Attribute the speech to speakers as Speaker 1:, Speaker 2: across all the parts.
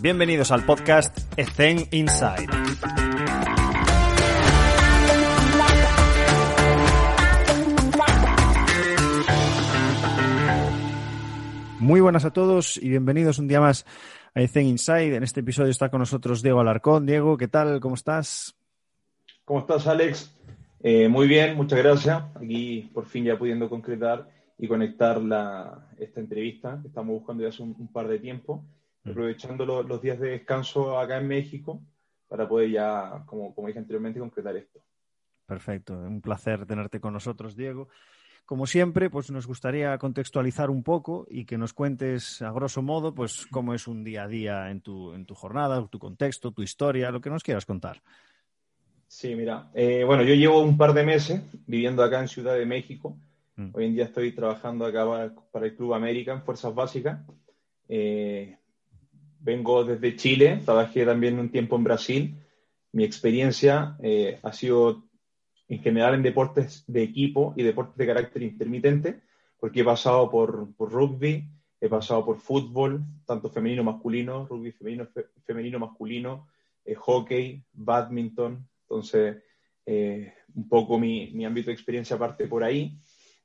Speaker 1: Bienvenidos al podcast Ethen Inside. Muy buenas a todos y bienvenidos un día más a Ethen Inside. En este episodio está con nosotros Diego Alarcón. Diego, ¿qué tal? ¿Cómo estás?
Speaker 2: ¿Cómo estás, Alex? Eh, muy bien, muchas gracias. Aquí por fin ya pudiendo concretar y conectar la, esta entrevista que estamos buscando ya hace un, par de tiempo, mm. aprovechando los días de descanso acá en México para poder ya, como, como dije anteriormente, concretar esto.
Speaker 1: Perfecto, un placer tenerte con nosotros, Diego. Como siempre, pues nos gustaría contextualizar un poco y que nos cuentes a grosso modo, pues cómo es un día a día en tu, en tu jornada, tu contexto, tu historia, lo que nos quieras contar.
Speaker 2: Sí, mira, eh, bueno, yo llevo un par de meses viviendo acá en Ciudad de México. Mm. Hoy en día estoy trabajando acá para, el Club América en Fuerzas Básicas. Eh, vengo desde Chile, trabajé también un tiempo en Brasil. Mi experiencia eh, ha sido en general en deportes de equipo y deportes de carácter intermitente, porque he pasado por, rugby, he pasado por fútbol, tanto femenino masculino, rugby femenino, femenino masculino, hockey, badminton, entonces, eh, un poco mi, mi, ámbito de experiencia parte por ahí.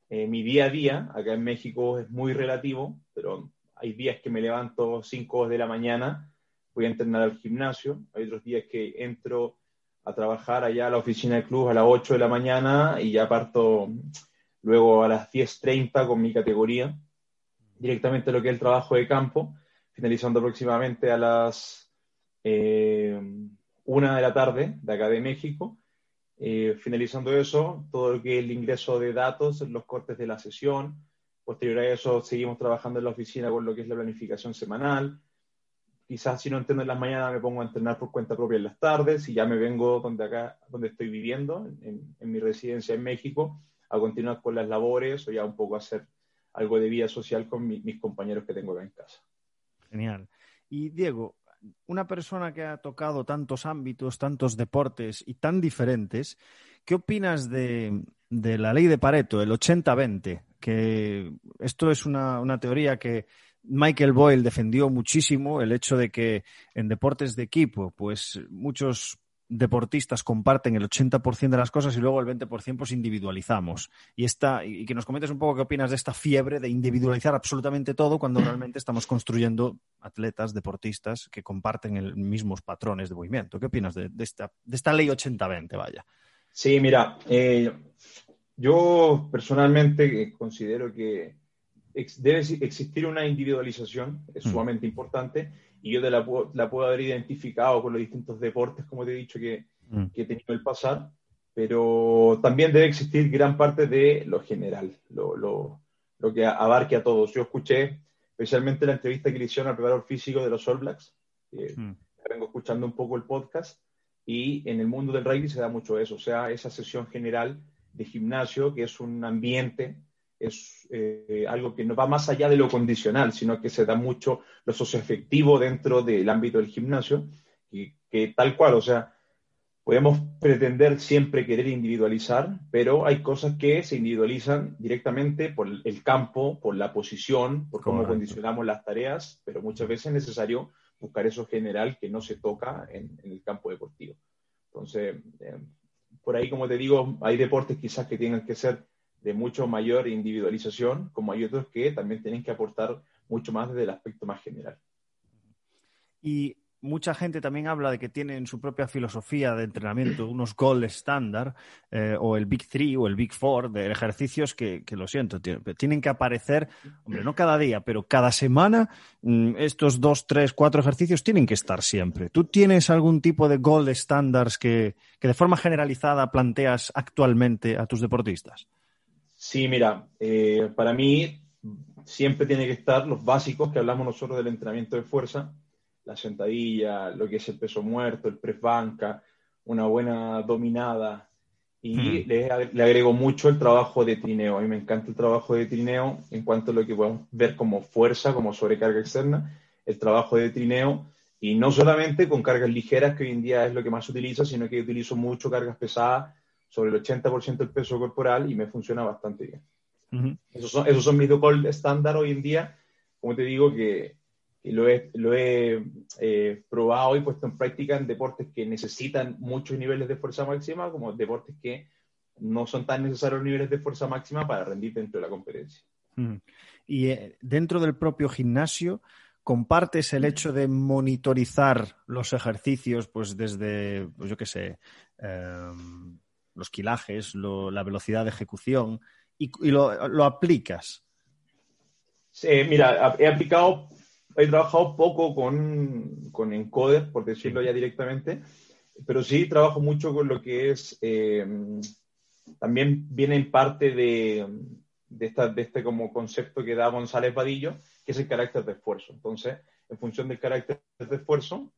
Speaker 2: Eh, mi día a día, acá en México, es muy relativo, pero hay días que me levanto 5 de la mañana, voy a entrenar al gimnasio, hay otros días que entro a trabajar allá a la oficina del club a las 8 de la mañana y ya parto luego a las 10.30 con mi categoría, directamente lo que es el trabajo de campo, finalizando aproximadamente a las eh, una de la tarde de acá de México. Eh, finalizando eso, todo lo que es el ingreso de datos, los cortes de la sesión. Posterior a eso, seguimos trabajando en la oficina con lo que es la planificación semanal. Quizás si no entreno en las mañanas, me pongo a entrenar por cuenta propia en las tardes y ya me vengo donde acá, donde estoy viviendo, en, mi residencia en México, a continuar con las labores o ya un poco hacer algo de vida social con mis compañeros que tengo acá en casa.
Speaker 1: Genial. Y Diego, una persona que ha tocado tantos ámbitos, tantos deportes y tan diferentes, ¿qué opinas de, la ley de Pareto, el 80-20? Que esto es una, una teoría que Michael Boyle defendió muchísimo, el hecho de que en deportes de equipo, pues muchos deportistas comparten el 80% de las cosas y luego el 20% pues individualizamos. Y, esta, y que nos comentes un poco qué opinas de esta fiebre de individualizar absolutamente todo cuando realmente estamos construyendo atletas, deportistas que comparten los mismos patrones de movimiento. ¿Qué opinas de, esta, de esta ley 80-20? Vaya.
Speaker 2: Sí, mira, eh, yo personalmente considero que debe existir una individualización, es mm. sumamente importante, y yo te la, la, puedo haber identificado con los distintos deportes, como te he dicho, que, mm. que he tenido el pasar, pero también debe existir gran parte de lo general, lo, lo, lo, que abarque a todos. Yo escuché especialmente la entrevista que le hicieron al preparador físico de los All Blacks, mm. vengo escuchando un poco el podcast, y en el mundo del rugby se da mucho eso, o sea, esa sesión general de gimnasio, que es un ambiente es eh, algo que no va más allá de lo condicional, sino que se da mucho lo socioafectivo dentro del ámbito del gimnasio, y que tal cual, o sea, podemos pretender siempre querer individualizar, pero hay cosas que se individualizan directamente por el campo, por la posición, por cómo condicionamos las tareas, pero muchas veces es necesario buscar eso general que no se toca en, el campo deportivo. Entonces, eh, por ahí, como te digo, hay deportes quizás que tengan que ser de mucho mayor individualización, como hay otros que también tienen que aportar mucho más desde el aspecto más general.
Speaker 1: Mucha gente también habla de que tienen su propia filosofía de entrenamiento, unos gold estándar, eh, o el Big Three o el Big Four, de ejercicios que, lo siento, tienen que aparecer, hombre, no cada día, pero cada semana, mm, estos dos, tres, cuatro ejercicios tienen que estar siempre. ¿Tú tienes algún tipo de gold standards que, que de forma generalizada planteas actualmente a tus deportistas?
Speaker 2: Sí, mira, eh, para mí siempre tiene que estar los básicos que hablamos nosotros del entrenamiento de fuerza, la sentadilla, lo que es el peso muerto, el press banca, una buena dominada. Y hmm. le, agrego mucho el trabajo de trineo. A mí me encanta el trabajo de trineo en cuanto a lo que podemos ver como fuerza, como sobrecarga externa, el trabajo de trineo. Y no solamente con cargas ligeras, que hoy en día es lo que más se utiliza, sino que utilizo mucho cargas pesadas sobre el 80% del peso corporal y me funciona bastante bien. esos, son, esos son mis gold estándar hoy en día. Como te digo, que, lo he, lo he eh, probado y puesto en práctica en deportes que necesitan muchos niveles de fuerza máxima, como deportes que no son tan necesarios niveles de fuerza máxima para rendir dentro de la competencia.
Speaker 1: Y eh, dentro del propio gimnasio, ¿compartes el hecho de monitorizar los ejercicios, pues desde, pues yo qué sé, em, los kilajes, la velocidad de ejecución, y, lo, lo, aplicas?
Speaker 2: Sí, mira, he aplicado he trabajado poco con, con Encoder, por decirlo ya directamente, pero sí trabajo mucho con lo que es, eh, también viene en parte de, de, esta, de este como concepto que da González Vadillo, que es el carácter de esfuerzo. Entonces, en función del carácter de esfuerzo,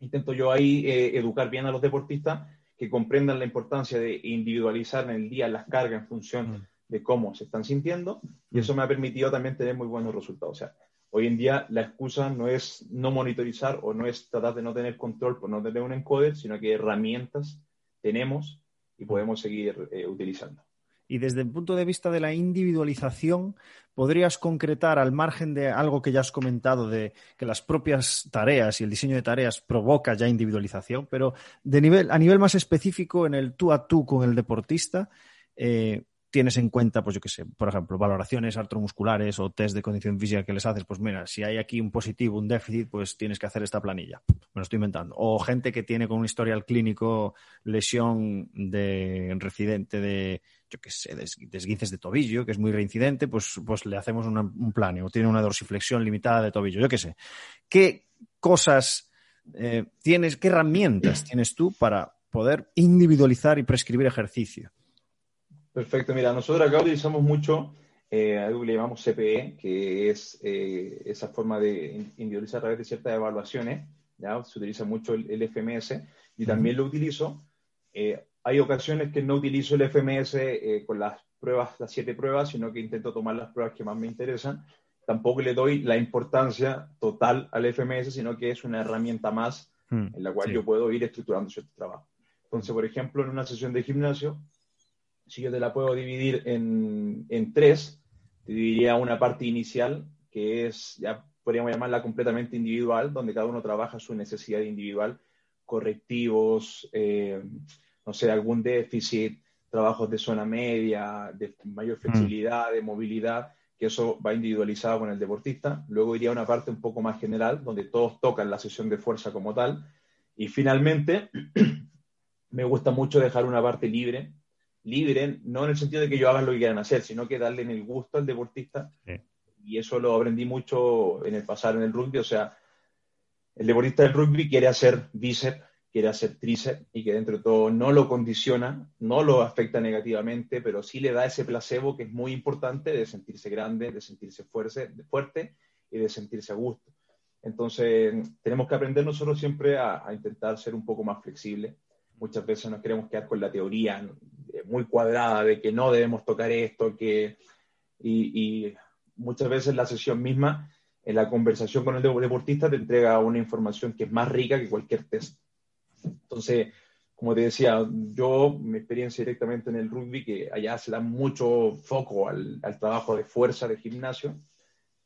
Speaker 2: intento yo ahí eh, educar bien a los deportistas que comprendan la importancia de individualizar en el día las cargas en función mm. de cómo se están sintiendo, y eso me ha permitido también tener muy buenos resultados. O sea, Hoy en día la excusa no es no monitorizar o no es tratar de no tener control por no tener un encoder, sino que herramientas tenemos y podemos seguir eh, utilizando.
Speaker 1: Y desde el punto de vista de la individualización, ¿podrías concretar al margen de algo que ya has comentado, de que las propias tareas y el diseño de tareas provoca ya individualización, pero de nivel, a nivel más específico, en el tú a tú con el deportista, eh, tienes en cuenta, pues yo qué sé, por ejemplo, valoraciones artromusculares o test de condición física que les haces, pues mira, si hay aquí un positivo, un déficit, pues tienes que hacer esta planilla. Me lo estoy inventando. O gente que tiene con un historial clínico lesión de residente de, yo qué sé, desguinces de tobillo, que es muy reincidente, pues, pues le hacemos un plan. O tiene una dorsiflexión limitada de tobillo, yo qué sé. ¿Qué cosas eh, tienes, qué herramientas tienes tú para poder individualizar y prescribir ejercicio?
Speaker 2: Perfecto, mira, nosotros acá utilizamos mucho eh, algo que le llamamos CPE, que es eh, esa forma de individualizar a través de ciertas evaluaciones. ¿ya? Se utiliza mucho el, FMS y también lo utilizo. Eh, hay ocasiones que no utilizo el FMS con las pruebas, las siete pruebas, sino que intento tomar las pruebas que más me interesan. Tampoco le doy la importancia total al FMS, sino que es una herramienta más hmm, en la cual yo puedo ir estructurando cierto trabajo. Entonces, por ejemplo, en una sesión de gimnasio, si yo te la puedo dividir en, en tres, te dividiría una parte inicial, que es, ya podríamos llamarla completamente individual, donde cada uno trabaja su necesidad individual, correctivos, eh, no sé, algún déficit, trabajos de zona media, de mayor mm. flexibilidad, de movilidad, que eso va individualizado con el deportista. Luego iría una parte un poco más general, donde todos tocan la sesión de fuerza como tal. Y finalmente, me gusta mucho dejar una parte libre, libre, no en el sentido de que yo haga lo que quieran hacer, sino que darle en el gusto al deportista. Y eso lo aprendí mucho en el pasar en el rugby. O sea, el deportista del rugby quiere hacer bíceps, quiere hacer tríceps y que dentro de todo no lo condiciona, no lo afecta negativamente, pero sí le da ese placebo que es muy importante de sentirse grande, de sentirse fuerte, fuerte y de sentirse a gusto. Entonces, tenemos que aprender nosotros siempre a, a intentar ser un poco más flexibles. Muchas veces nos queremos quedar con la teoría, muy cuadrada de que no debemos tocar esto, que, y, muchas veces la sesión misma, en la conversación con el deportista, te entrega una información que es más rica que cualquier test. Entonces, como te decía, yo, mi experiencia directamente en el rugby, que allá se da mucho foco al, trabajo de fuerza de gimnasio,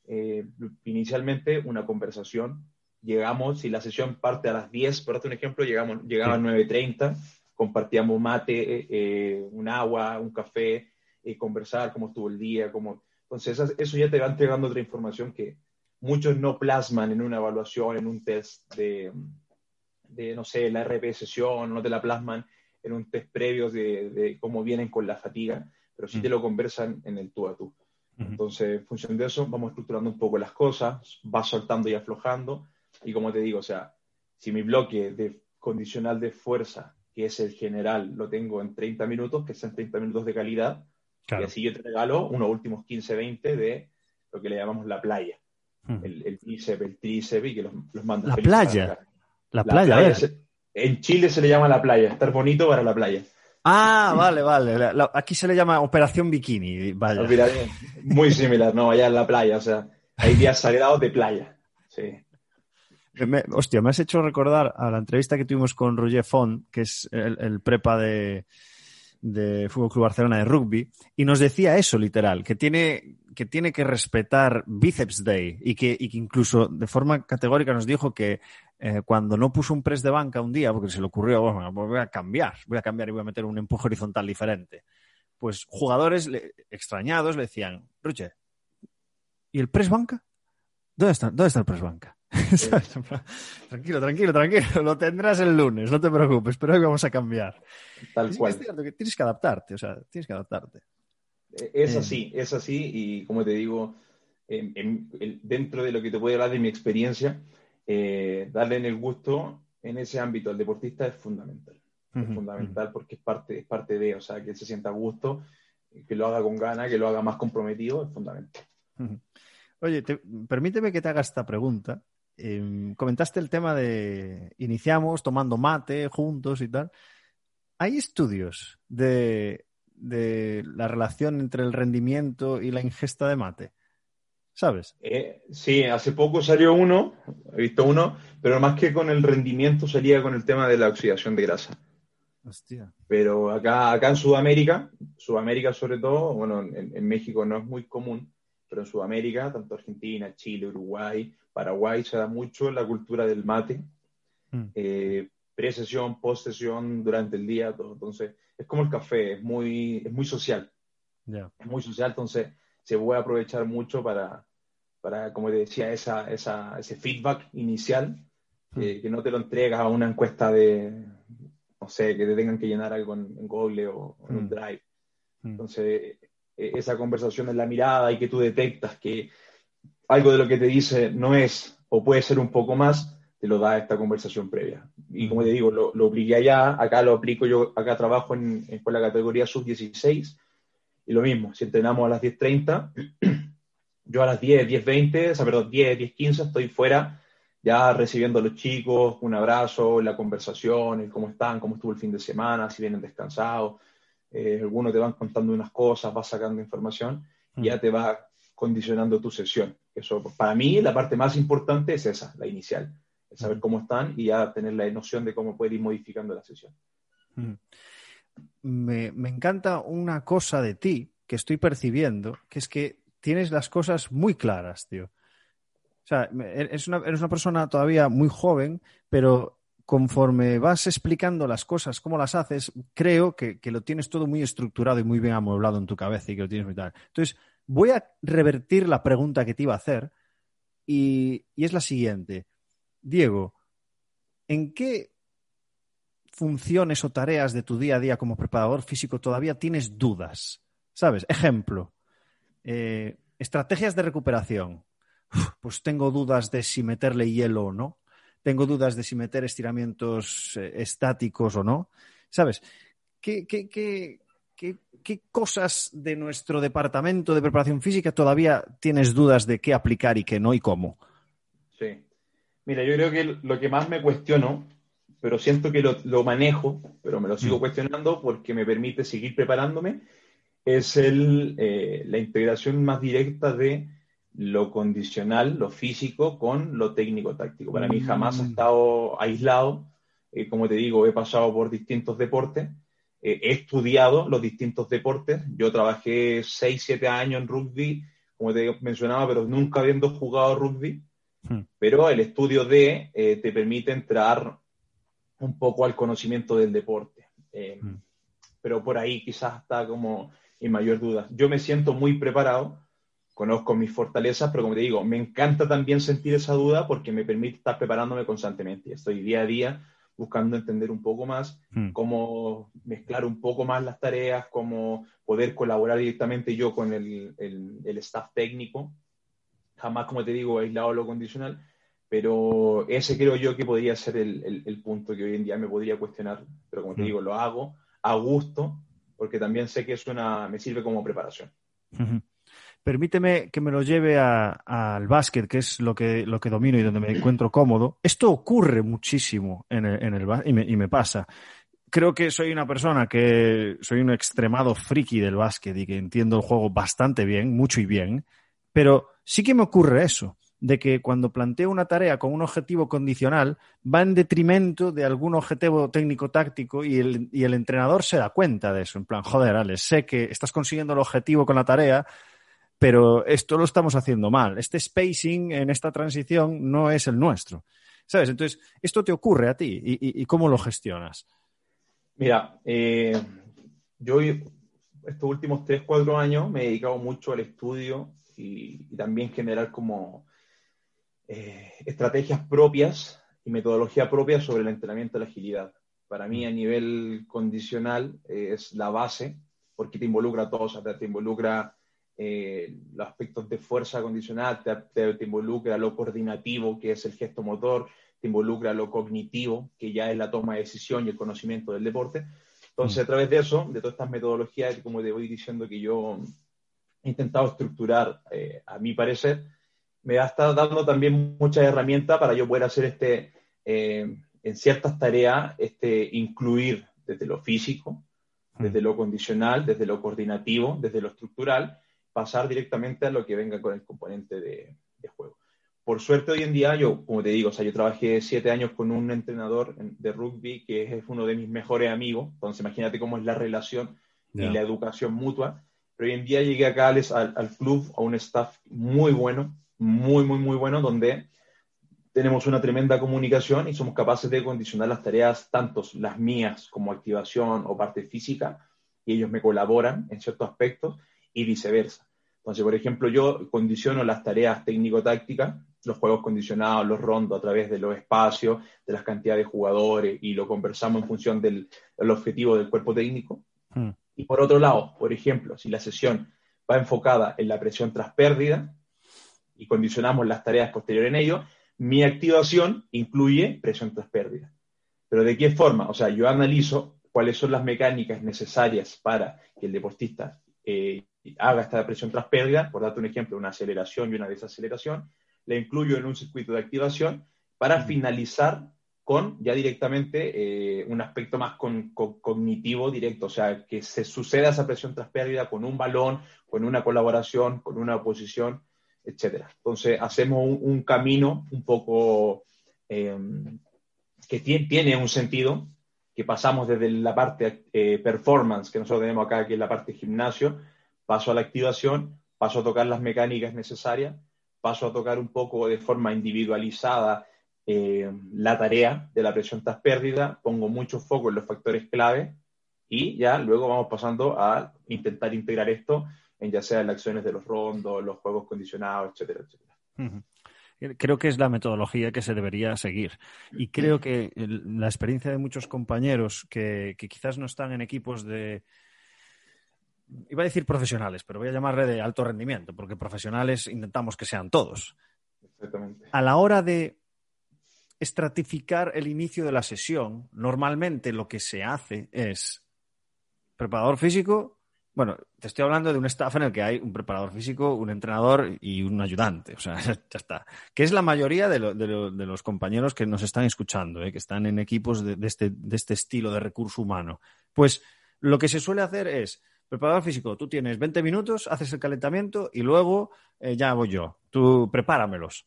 Speaker 2: eh, inicialmente una conversación, llegamos, si la sesión parte a las 10, por un ejemplo, llegamos, llegaba a 9.30, compartíamos mate, eh, un agua, un café, y conversar cómo estuvo el día, cómo... Entonces eso ya te va entregando otra información que muchos no plasman en una evaluación, en un test de, de no sé, la RP sesión, no te la plasman en un test previo de, de cómo vienen con la fatiga, pero sí te lo conversan en el tú a tú. Entonces, en función de eso, vamos estructurando un poco las cosas, va soltando y aflojando. Y como te digo, o sea, si mi bloque de condicional de fuerza que es el general, lo tengo en 30 minutos, que son 30 minutos de calidad. Y así yo te regalo unos últimos 15, 20 de lo que le llamamos la playa. Hmm. El, el bíceps, el tríceps y que los, los
Speaker 1: La playa. La, playa,
Speaker 2: en Chile se le llama la playa, estar bonito para la playa.
Speaker 1: Ah, vale, vale. aquí se le llama Operación Bikini. Vaya.
Speaker 2: Muy similar, no, allá en la playa. O sea, hay días sagrados de playa. Sí.
Speaker 1: Me, hostia, me has hecho recordar a la entrevista que tuvimos con Roger Font, que es el, prepa de, de Fútbol Club Barcelona de rugby, y nos decía eso, literal, que tiene, que tiene que respetar Biceps Day y que, incluso de forma categórica nos dijo que eh, cuando no puso un press de banca un día, porque se le ocurrió, voy a cambiar, voy a cambiar y voy a meter un empuje horizontal diferente, pues jugadores extrañados le decían, Ruche, ¿y el press banca? ¿Dónde está, ¿Dónde está el press banca? tranquilo, tranquilo, tranquilo, lo tendrás el lunes, no te preocupes, pero hoy vamos a cambiar.
Speaker 2: Tal cual.
Speaker 1: que tienes que adaptarte, o sea, tienes que adaptarte.
Speaker 2: Eh, es eh. así, es así, y como te digo, dentro de lo que te puedo hablar de mi experiencia, eh, darle en el gusto en ese ámbito al deportista es fundamental. Es fundamental porque es parte, es parte de, o sea, que se sienta a gusto, que lo haga con gana, que lo haga más comprometido, es fundamental.
Speaker 1: Oye, permíteme que te haga esta pregunta. Em, comentaste el tema de iniciamos tomando mate juntos y tal. ¿Hay estudios de de la relación entre el rendimiento y la ingesta de mate? ¿Sabes?
Speaker 2: Eh, sí, hace poco salió uno, he visto uno, pero más que con el rendimiento sería con el tema de la oxidación de grasa.
Speaker 1: Hostia.
Speaker 2: Pero acá, acá en Sudamérica, Sudamérica sobre todo, bueno, en, México no es muy común, pero en Sudamérica, tanto Argentina, Chile, Uruguay, Paraguay, se da mucho la cultura del mate. Mm. Eh, pre-sesión, post-sesión, durante el día, todo. Entonces, es como el café, es muy, es muy social. Es muy social, entonces se puede aprovechar mucho para, para como te decía, esa, esa, ese feedback inicial, hmm. que no te lo entregas a una encuesta de, no sé, que te tengan que llenar algo en, Google o, en un hmm. Drive. Entonces, e, esa conversación en la mirada y que tú detectas que algo de lo que te dice no es o puede ser un poco más, te lo da esta conversación previa. Y como te digo, lo, lo apliqué allá, acá lo aplico yo, acá trabajo en, en la categoría sub-16, y lo mismo, si entrenamos a las 10.30, yo a las 10, 10.20, o sea, perdón, 10, 10.15 estoy fuera ya recibiendo a los chicos, un abrazo, la conversación, cómo están, cómo estuvo el fin de semana, si vienen descansados, eh, algunos te van contando unas cosas, vas sacando información, y ya te va condicionando tu sesión. Eso, para mí, la parte más importante es esa, la inicial saber cómo están y ya tener la noción de cómo puede ir modificando la sesión.
Speaker 1: Me, encanta una cosa de ti que estoy percibiendo, que es que tienes las cosas muy claras, tío. O sea, eres una, eres una persona todavía muy joven, pero conforme vas explicando las cosas, cómo las haces, creo que, lo tienes todo muy estructurado y muy bien amueblado en tu cabeza y que lo tienes muy tal. Entonces, voy a revertir la pregunta que te iba a hacer y es la siguiente. Diego, ¿en qué funciones o tareas de tu día a día como preparador físico todavía tienes dudas? ¿Sabes? Ejemplo, eh, estrategias de recuperación. pues tengo dudas de si meterle hielo o no. Tengo dudas de si meter estiramientos eh, estáticos o no. ¿Sabes? ¿Qué, qué cosas de nuestro departamento de preparación física todavía tienes dudas de qué aplicar y qué no y cómo?
Speaker 2: Sí. Mira, yo creo que lo que más me cuestiono, pero siento que lo, manejo, pero me lo sigo mm. cuestionando porque me permite seguir preparándome, es el, eh, la integración más directa de lo condicional, lo físico, con lo técnico-táctico. Para mí jamás ha mm. estado aislado. Eh, como te digo, he pasado por distintos deportes, eh, he estudiado los distintos deportes. Yo trabajé 6, 7 años en rugby, como te mencionaba, pero nunca habiendo jugado rugby. Hmm. Pero el estudio de eh, te permite entrar un poco al conocimiento del deporte. Eh, hmm. Pero por ahí quizás está como en mayor duda. Yo me siento muy preparado, conozco mis fortalezas, pero como te digo, me encanta también sentir esa duda porque me permite estar preparándome constantemente. Estoy día a día buscando entender un poco más hmm. cómo mezclar un poco más las tareas, cómo poder colaborar directamente yo con el, el, el staff técnico jamás, como te digo, aislado lo condicional, pero ese creo yo que podría ser el, punto que hoy en día me podría cuestionar, pero como te mm. digo, lo hago a gusto, porque también sé que es una, me sirve como preparación.
Speaker 1: Permíteme que me lo lleve al básquet, que es lo que, lo que domino y donde me encuentro cómodo. Esto ocurre muchísimo en el, en el y, me, y me pasa creo que soy una persona que soy un extremado friki del básquet y que entiendo el juego bastante bien, mucho y bien, pero sí que me ocurre eso, de que cuando planteo una tarea con un objetivo condicional, va en detrimento de algún objetivo técnico-táctico y el, entrenador se da cuenta de eso. En plan, joder, Alex, sé que estás consiguiendo el objetivo con la tarea, pero esto lo estamos haciendo mal. Este spacing en esta transición no es el nuestro. ¿Sabes? Entonces, esto te ocurre a ti y, cómo lo gestionas.
Speaker 2: Mira, eh, yo estos últimos 3, 4 años me he dedicado mucho al estudio y, también generar como eh, estrategias propias y metodología propia sobre el entrenamiento de la agilidad. Para mí a nivel condicional es la base porque te involucra a todos, te involucra eh, los aspectos de fuerza condicional, te, involucra lo coordinativo, que es el gesto motor, te involucra lo cognitivo, que ya es la toma de decisión y el conocimiento del deporte. Entonces, mm. a través de eso, de todas estas metodologías, como te voy diciendo que yo he intentado estructurar, eh, a mi parecer, me ha estado dando también muchas herramientas para yo poder hacer este, eh, en ciertas tareas, este, incluir desde lo físico, mm. desde lo condicional, desde lo coordinativo, desde lo estructural, pasar directamente a lo que venga con el componente de, juego. Por suerte hoy en día, yo, como te digo, o sea, yo trabajé siete años con un entrenador de rugby que es uno de mis mejores amigos, entonces imagínate cómo es la relación y la educación mutua. Pero hoy en día llegué acá al, al, club, a un staff muy bueno, muy, muy, muy bueno, donde tenemos una tremenda comunicación y somos capaces de condicionar las tareas, tanto las mías como activación o parte física, y ellos me colaboran en ciertos aspectos y viceversa. Entonces, por ejemplo, yo condiciono las tareas técnico-tácticas, los juegos condicionados, los rondos a través de los espacios, de las cantidades de jugadores y lo conversamos en función del, objetivo del cuerpo técnico. Hmm. Y por otro lado, por ejemplo, si la sesión va enfocada en la presión tras pérdida y condicionamos las tareas posteriores en ello, mi activación incluye presión tras pérdida. Pero ¿de qué forma? O sea, yo analizo cuáles son las mecánicas necesarias para que el deportista eh, haga esta presión tras pérdida, por darte un ejemplo, una aceleración y una desaceleración, la incluyo en un circuito de activación para finalizar con ya directamente eh, un aspecto más cognitivo directo, o sea, que se suceda esa presión tras pérdida con un balón, con una colaboración, con una oposición, etc. Entonces, hacemos un, camino un poco em, que tiene, un sentido, que pasamos desde la parte eh, performance, que nosotros tenemos acá, que es la parte gimnasio, paso a la activación, paso a tocar las mecánicas necesarias, paso a tocar un poco de forma individualizada eh, la tarea de la presión tras pérdida, pongo mucho foco en los factores clave y ya luego vamos pasando a intentar integrar esto en ya sea las acciones de los rondos, los juegos condicionados, etcétera, etcétera.
Speaker 1: Creo que es la metodología que se debería seguir. Y creo que la experiencia de muchos compañeros que quizás no están en equipos de, iba a decir profesionales, pero voy a llamarle de alto rendimiento, porque profesionales intentamos que sean todos.
Speaker 2: Exactamente.
Speaker 1: A la hora de estratificar el inicio de la sesión, normalmente lo que se hace es preparador físico. Bueno, te estoy hablando de un staff en el que hay un preparador físico, un entrenador y un ayudante. O sea, ya está. Que es la mayoría de, los compañeros que nos están escuchando, ¿eh? que están en equipos de, este, de este estilo de recurso humano. Pues lo que se suele hacer es Preparador físico, tú tienes 20 minutos, haces el calentamiento y luego eh, ya voy yo. Tú prepáramelos.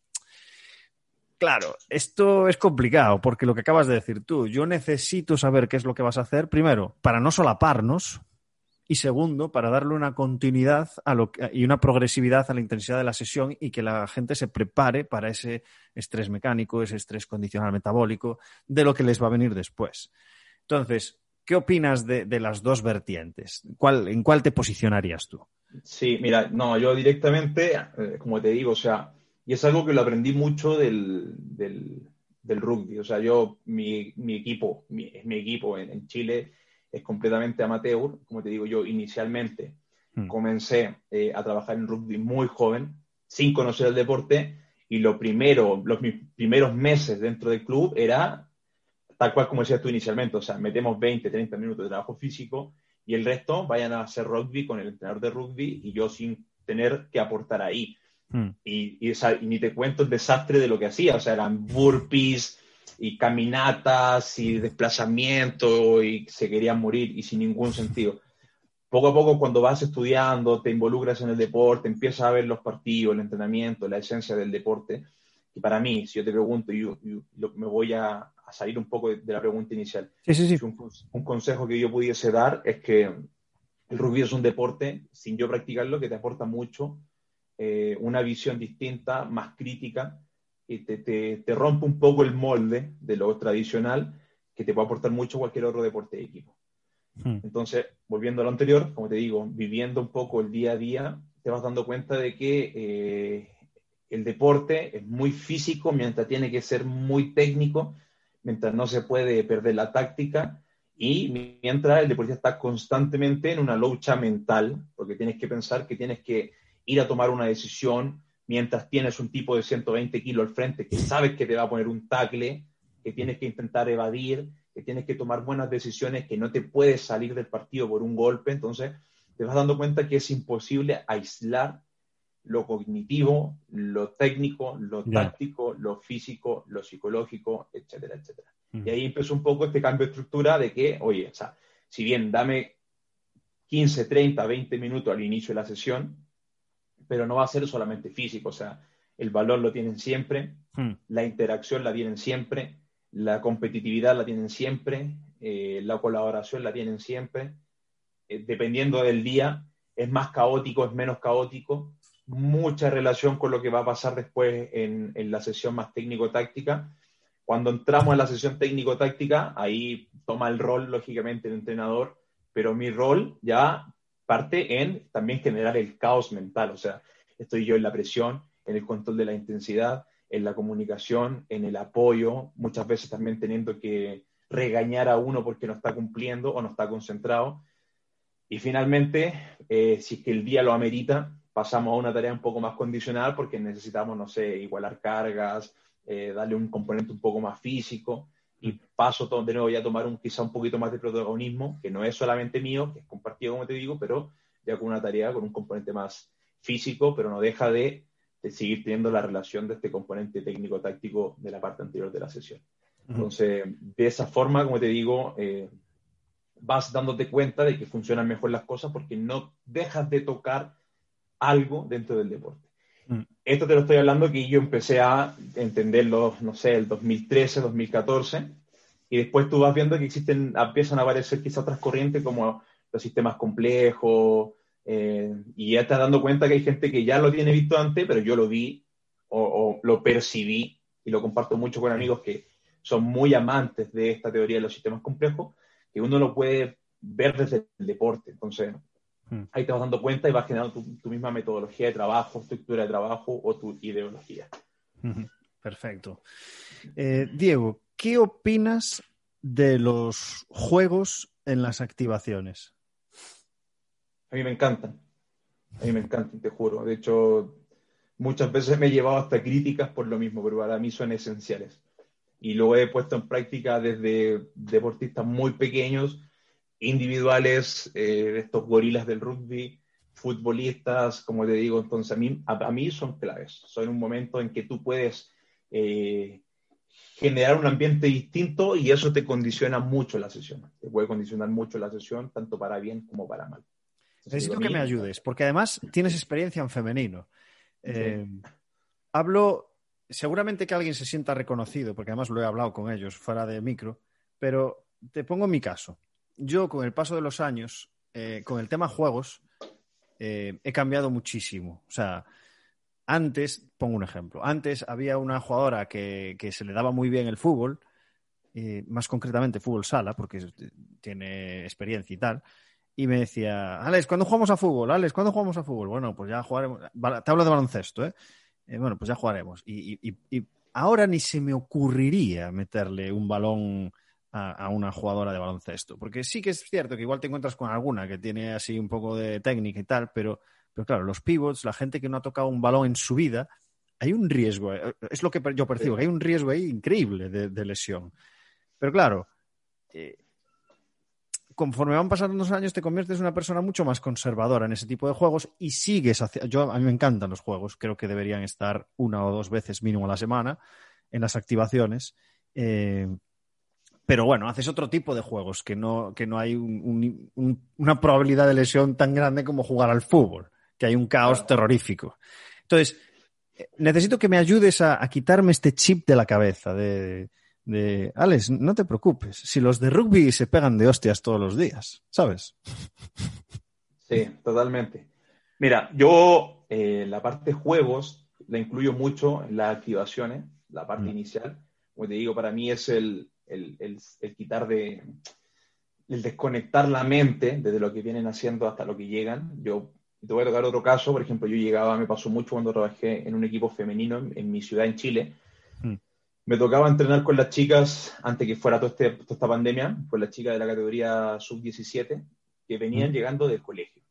Speaker 1: Claro, esto es complicado porque lo que acabas de decir tú, yo necesito saber qué es lo que vas a hacer, primero, para no solaparnos y segundo, para darle una continuidad y una progresividad a la intensidad de la sesión y que la gente se prepare para ese estrés mecánico, ese estrés condicional metabólico, de lo que les va a venir después. Entonces, ¿Qué opinas de, las dos vertientes? ¿En cuál te posicionarías tú?
Speaker 2: Sí, mira, no, yo directamente, eh, como te digo, o sea, y es algo que lo aprendí mucho del, rugby. O sea, yo, mi, equipo, mi, equipo en, Chile es completamente amateur. Como te digo, yo inicialmente hmm. comencé eh, a trabajar en rugby muy joven, sin conocer el deporte, y lo primero, los mis primeros meses dentro del club era tal cual como decías tú inicialmente, o sea, metemos 20, 30 minutos de trabajo físico y el resto vayan a hacer rugby con el entrenador de rugby y yo sin tener que aportar ahí. Hmm. Y, ni te cuento el desastre de lo que hacía, o sea, eran burpees y caminatas y desplazamiento y se querían morir y sin ningún sentido. Poco a poco cuando vas estudiando, te involucras en el deporte, empiezas a ver los partidos, el entrenamiento, la esencia del deporte. Y para mí, si yo te pregunto, yo, yo me voy a, salir un poco de, la pregunta inicial.
Speaker 1: Sí, sí, sí.
Speaker 2: Un, consejo que yo pudiese dar es que el rugby es un deporte, sin yo practicarlo, que te aporta mucho eh, una visión distinta, más crítica, y te, te, rompe un poco el molde de lo tradicional, que te puede aportar mucho cualquier otro deporte de equipo. Hmm. Entonces, volviendo a lo anterior, como te digo, viviendo un poco el día a día, te vas dando cuenta de que eh, el deporte es muy físico, mientras tiene que ser muy técnico, mientras no se puede perder la táctica y mientras el deportista está constantemente en una lucha mental, porque tienes que pensar que tienes que ir a tomar una decisión mientras tienes un tipo de 120 kilos al frente que sabes que te va a poner un tackle, que tienes que intentar evadir, que tienes que tomar buenas decisiones, que no te puedes salir del partido por un golpe. Entonces, te vas dando cuenta que es imposible aislar lo cognitivo, lo técnico, lo táctico, lo físico, lo psicológico, etcétera, etcétera. Y ahí empezó un poco este cambio de estructura de que, oye, o sea, si bien dame 15, 30, 20 minutos al inicio de la sesión, pero no va a ser solamente físico, o sea, el valor lo tienen siempre, hmm. la interacción la tienen siempre, la competitividad la tienen siempre, eh, la colaboración la tienen siempre, eh, dependiendo del día, es más caótico, es menos caótico, mucha relación con lo que va a pasar después en, en la sesión más técnico-táctica. Cuando entramos en la sesión técnico-táctica, ahí toma el rol, lógicamente, el entrenador, pero mi rol ya parte en también generar el caos mental, o sea, estoy yo en la presión, en el control de la intensidad, en la comunicación, en el apoyo, muchas veces también teniendo que regañar a uno porque no está cumpliendo o no está concentrado. Y finalmente, eh, si es que el día lo amerita, pasamos a una tarea un poco más condicional porque necesitamos, no sé, igualar cargas, eh, darle un componente un poco más físico. Y paso todo, de nuevo ya a tomar un, quizá un poquito más de protagonismo, que no es solamente mío, que es compartido, como te digo, pero ya con una tarea con un componente más físico, pero no deja de, seguir teniendo la relación de este componente técnico-táctico de la parte anterior de la sesión. Entonces, de esa forma, como te digo, eh, vas dándote cuenta de que funcionan mejor las cosas porque no dejas de tocar algo dentro del deporte. Mm. Esto te lo estoy hablando que yo empecé a entenderlo, no sé, el 2013, 2014, y después tú vas viendo que existen, empiezan a aparecer quizás otras corrientes como los sistemas complejos, eh, y ya estás dando cuenta que hay gente que ya lo tiene visto antes, pero yo lo vi o, lo percibí y lo comparto mucho con amigos que son muy amantes de esta teoría de los sistemas complejos, que uno lo puede ver desde el deporte. Entonces, Hmm. Ahí te vas dando cuenta y vas generando tu, misma metodología de trabajo, estructura de trabajo o tu ideología.
Speaker 1: Perfecto. Eh, Diego, ¿qué opinas de los juegos en las activaciones?
Speaker 2: A mí me encantan. A mí me encantan, te juro. De hecho, muchas veces me he llevado hasta críticas por lo mismo, pero para mí son esenciales. Y lo he puesto en práctica desde deportistas muy pequeños individuales, eh, estos gorilas del rugby, futbolistas, como te digo, entonces a mí, a, mí son claves. Son un momento en que tú puedes eh, generar un ambiente distinto y eso te condiciona mucho la sesión. Te puede condicionar mucho la sesión, tanto para bien como para mal.
Speaker 1: Necesito que me ayudes, porque además tienes experiencia en femenino. Eh, hablo, seguramente que alguien se sienta reconocido, porque además lo he hablado con ellos fuera de micro, pero te pongo mi caso yo con el paso de los años, eh, con el tema juegos, eh, he cambiado muchísimo. O sea, antes, pongo un ejemplo, antes había una jugadora que, se le daba muy bien el fútbol, eh, más concretamente fútbol sala, porque tiene experiencia y tal, y me decía, Alex, ¿cuándo jugamos a fútbol? Alex, ¿cuándo jugamos a fútbol? Bueno, pues ya jugaremos. Te hablo de baloncesto, ¿eh? bueno, pues ya jugaremos. y, ahora ni se me ocurriría meterle un balón a, una jugadora de baloncesto. Porque sí que es cierto que igual te encuentras con alguna que tiene así un poco de técnica y tal, pero, pero claro, los pivots, la gente que no ha tocado un balón en su vida, hay un riesgo, eh, es lo que yo percibo, que hay un riesgo ahí increíble de, lesión. Pero claro, eh, conforme van pasando los años te conviertes en una persona mucho más conservadora en ese tipo de juegos y sigues hacia... yo a mí me encantan los juegos creo que deberían estar una o dos veces mínimo a la semana en las activaciones eh, pero bueno, haces otro tipo de juegos que no, que no hay una probabilidad de lesión tan grande como jugar al fútbol, que hay un caos terrorífico. Entonces, eh, necesito que me ayudes a, quitarme este chip de la cabeza de, de, Alex, no te preocupes, si los de rugby se pegan de hostias todos los días, ¿sabes?
Speaker 2: Sí, totalmente. Mira, yo eh, la parte de juegos la incluyo mucho en las activaciones, la parte mm. inicial. Como te digo, para mí es el, el, el, quitar de, el desconectar la mente desde lo que vienen haciendo hasta lo que llegan. Yo te voy a tocar otro caso, por ejemplo, yo llegaba, me pasó mucho cuando trabajé en un equipo femenino en, mi ciudad, en Chile. Mm. Me tocaba entrenar con las chicas, antes que fuera este, toda esta pandemia, con las chicas de la categoría sub-17, que venían mm. llegando del colegio.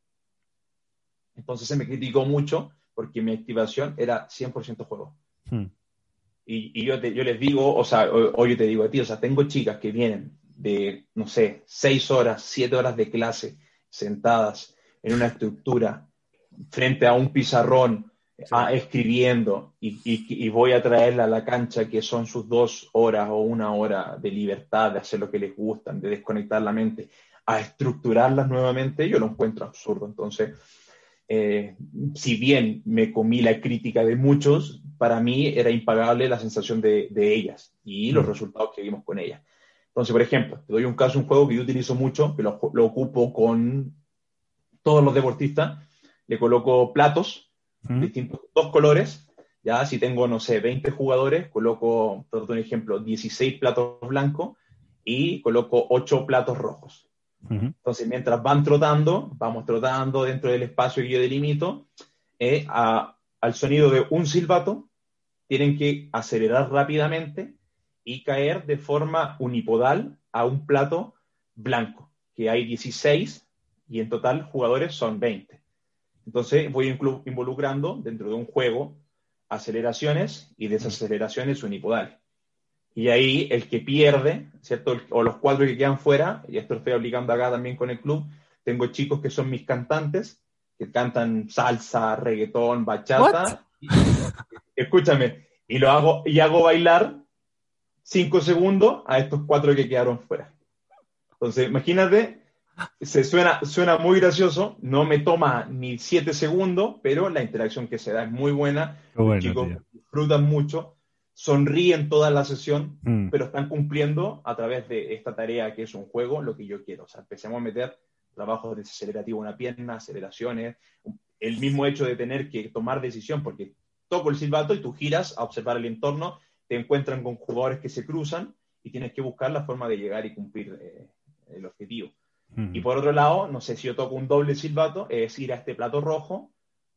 Speaker 2: Entonces se me criticó mucho porque mi activación era 100% juego. Hmm. Y, yo, yo les digo, o sea, hoy yo te digo a ti, o sea, tengo chicas que vienen de, no sé, seis horas, siete horas de clase, sentadas en una estructura, frente a un pizarrón, escribiendo, y, y, voy a traerla a la cancha, que son sus dos horas o una hora de libertad, de hacer lo que les gustan, de desconectar la mente, a estructurarlas nuevamente, yo lo encuentro absurdo. Entonces, eh, si bien me comí la crítica de muchos, para mí era impagable la sensación de, ellas y los mm. resultados que vimos con ellas. Entonces, por ejemplo, te doy un caso, un juego que yo utilizo mucho, que lo, ocupo con todos los deportistas, le coloco platos, mm. distintos, dos colores, ya si tengo, no sé, 20 jugadores, coloco, por ejemplo, 16 platos blancos y coloco 8 platos rojos. Entonces, mientras van trotando, vamos trotando dentro del espacio que yo delimito, eh, al sonido de un silbato, tienen que acelerar rápidamente y caer de forma unipodal a un plato blanco, que hay 16 y en total jugadores son 20. Entonces voy involucrando dentro de un juego aceleraciones y desaceleraciones unipodales. Y ahí el que pierde, ¿cierto? O los cuatro que quedan fuera, y esto lo estoy aplicando acá también con el club, tengo chicos que son mis cantantes, que cantan salsa, reggaetón, bachata. escúchame, y lo hago, y hago bailar cinco segundos a estos cuatro que quedaron fuera. Entonces, imagínate, se suena, suena muy gracioso, no me toma ni siete segundos, pero la interacción que se da es muy buena. los chicos disfrutan mucho sonríen toda la sesión, mm. pero están cumpliendo a través de esta tarea que es un juego lo que yo quiero. O sea, empecemos a meter trabajos desacelerativo en una pierna, aceleraciones, el mismo hecho de tener que tomar decisión, porque toco el silbato y tú giras a observar el entorno, te encuentran con jugadores que se cruzan y tienes que buscar la forma de llegar y cumplir eh, el objetivo. Mm. Y por otro lado, no sé si yo toco un doble silbato, es ir a este plato rojo,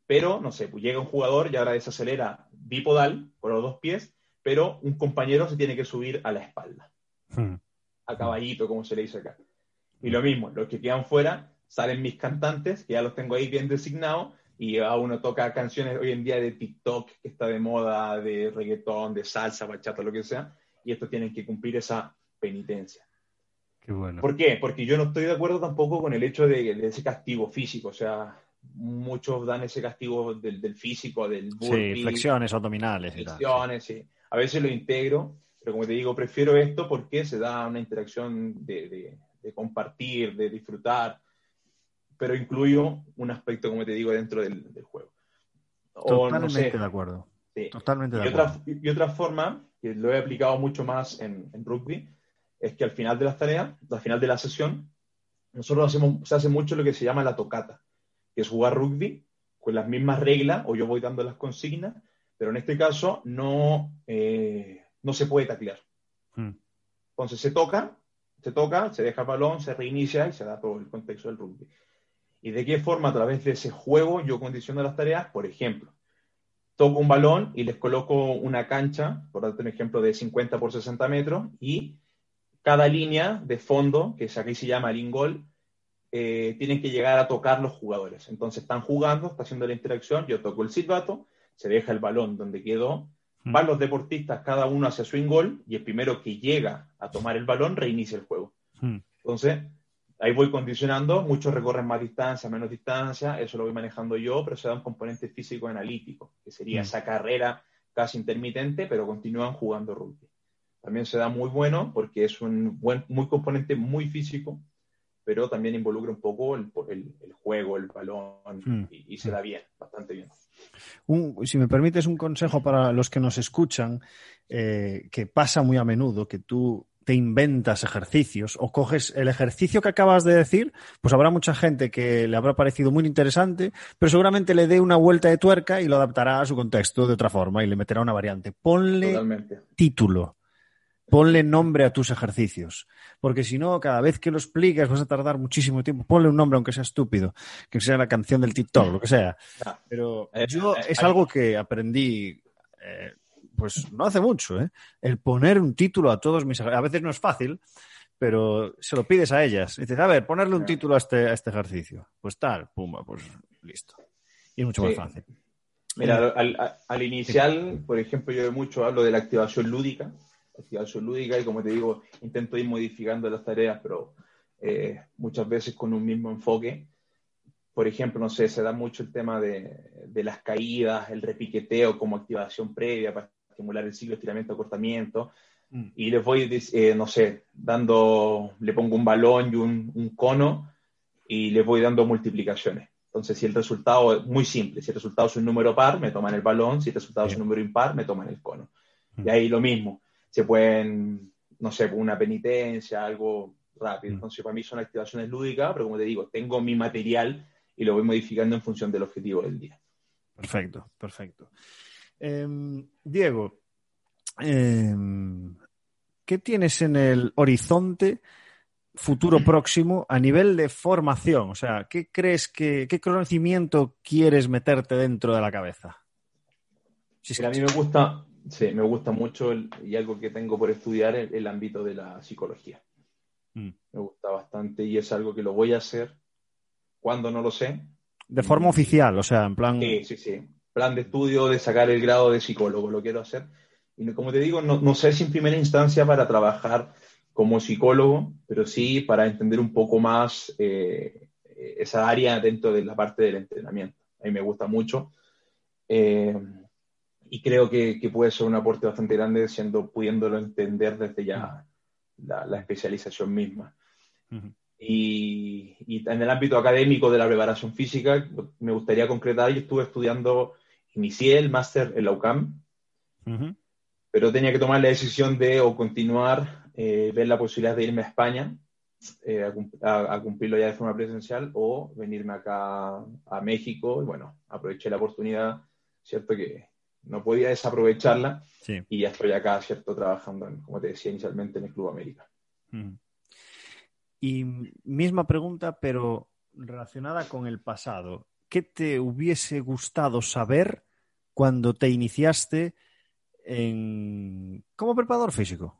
Speaker 2: pero no sé, pues llega un jugador y ahora desacelera bipodal con los dos pies pero un compañero se tiene que subir a la espalda, hmm. a caballito, como se le dice acá. Y lo mismo, los que quedan fuera, salen mis cantantes, que ya los tengo ahí bien designados, y a uno toca canciones hoy en día de TikTok, que está de moda, de reggaetón, de salsa, bachata, lo que sea, y estos tienen que cumplir esa penitencia.
Speaker 1: Qué bueno.
Speaker 2: ¿Por qué? Porque yo no estoy de acuerdo tampoco con el hecho de, ese castigo físico, o sea, muchos dan ese castigo del, físico, del
Speaker 1: burpee, Sí, flexiones abdominales.
Speaker 2: Flexiones, sí a veces lo integro, pero como te digo, prefiero esto porque se da una interacción de, compartir, de disfrutar, pero incluyo un aspecto, como te digo, dentro del, juego.
Speaker 1: Totalmente de acuerdo. Totalmente de
Speaker 2: y
Speaker 1: acuerdo.
Speaker 2: Otra, y otra forma, que lo he aplicado mucho más en, rugby, es que al final de las tareas, al final de la sesión, nosotros hacemos, se hace mucho lo que se llama la tocata, que es jugar rugby con las mismas reglas, o yo voy dando las consignas, pero en este caso no, eh, no se puede taclear. Hmm. Entonces se toca, se toca, se deja el balón, se reinicia y se da todo el contexto del rugby. ¿Y de qué forma a través de ese juego yo condiciono las tareas? Por ejemplo, toco un balón y les coloco una cancha, por darte un ejemplo, de 50 por 60 metros, y cada línea de fondo, que aquí se llama el ingol, eh, tienen que llegar a tocar los jugadores. Entonces están jugando, está haciendo la interacción, yo toco el silbato, se deja el balón donde quedó, mm. van los deportistas cada uno hacia su gol y el primero que llega a tomar el balón reinicia el juego. Mm. Entonces, ahí voy condicionando, muchos recorren más distancia, menos distancia, eso lo voy manejando yo, pero se da un componente físico analítico, que sería mm. esa carrera casi intermitente, pero continúan jugando rugby. También se da muy bueno porque es un buen, muy componente muy físico, pero también involucra un poco el, juego, el balón, y, se da bien, bastante bien
Speaker 1: si me permites un consejo para los que nos escuchan, eh, que pasa muy a menudo, que tú te inventas ejercicios o coges el ejercicio que acabas de decir, pues habrá mucha gente que le habrá parecido muy interesante, pero seguramente le dé una vuelta de tuerca y lo adaptará a su contexto de otra forma y le meterá una variante. Ponle título. Ponle nombre a tus ejercicios, porque si no, cada vez que lo expliques vas a tardar muchísimo tiempo. Ponle un nombre, aunque sea estúpido, que sea la canción del TikTok, lo que sea. Pero eh, yo eh, es algo que aprendí eh, pues no hace mucho, ¿eh? El poner un título a todos mis... A veces no es fácil, pero se lo pides a ellas. dices, a ver, ponerle un título a este, a este ejercicio. Pues tal, pumba, pues listo. Y es mucho más fácil.
Speaker 2: Mira, al, inicial, por ejemplo, yo mucho hablo de la activación lúdica. Activación lúdica y como te digo, intento ir modificando las tareas, pero eh, muchas veces con un mismo enfoque. Por ejemplo, no sé, se da mucho el tema de, de las caídas, el repiqueteo como activación previa para estimular el ciclo estiramiento, acortamiento. Mm. Y les voy, eh, no sé, dando, le pongo un balón y un, cono y le voy dando multiplicaciones. Entonces, si el resultado es muy simple, si el resultado es un número par, me toman el balón, si el resultado es un número impar, me toman el cono. Mm. Y ahí lo mismo, se pueden, no sé, una penitencia, algo rápido. Mm. Entonces, para mí son activaciones lúdicas, pero como te digo, tengo mi material y lo voy modificando en función del objetivo del día.
Speaker 1: Perfecto, perfecto. Em, Diego, em, ¿qué tienes en el horizonte futuro próximo a nivel de formación? O sea, ¿qué crees que, qué conocimiento quieres meterte dentro de la cabeza?
Speaker 2: a mí me gusta, sí, me gusta mucho y algo que tengo por estudiar el, el ámbito de la psicología. Mm. Me gusta bastante y es algo que lo voy a hacer cuando no lo sé.
Speaker 1: De forma oficial, o sea, en plan.
Speaker 2: Sí, sí, sí plan de estudio de sacar el grado de psicólogo, lo quiero hacer. Y como te digo, no, sé si en primera instancia para trabajar como psicólogo, pero sí para entender un poco más eh, esa área dentro de la parte del entrenamiento. A mí me gusta mucho. Eh, y creo que, puede ser un aporte bastante grande siendo, pudiéndolo entender desde ya la, especialización misma. y, y, en el ámbito académico de la preparación física, me gustaría concretar, yo estuve estudiando inicié el máster en la UCAM, pero tenía que tomar la decisión de o continuar, eh, ver la posibilidad de irme a España eh, a, cumplirlo ya de forma presencial o venirme acá a México. Y bueno, aproveché la oportunidad, ¿cierto? Que no podía desaprovecharla y ya estoy acá, ¿cierto? Trabajando, como te decía inicialmente, en el Club América.
Speaker 1: Y misma pregunta, pero relacionada con el pasado. ¿qué te hubiese gustado saber cuando te iniciaste en... como preparador físico?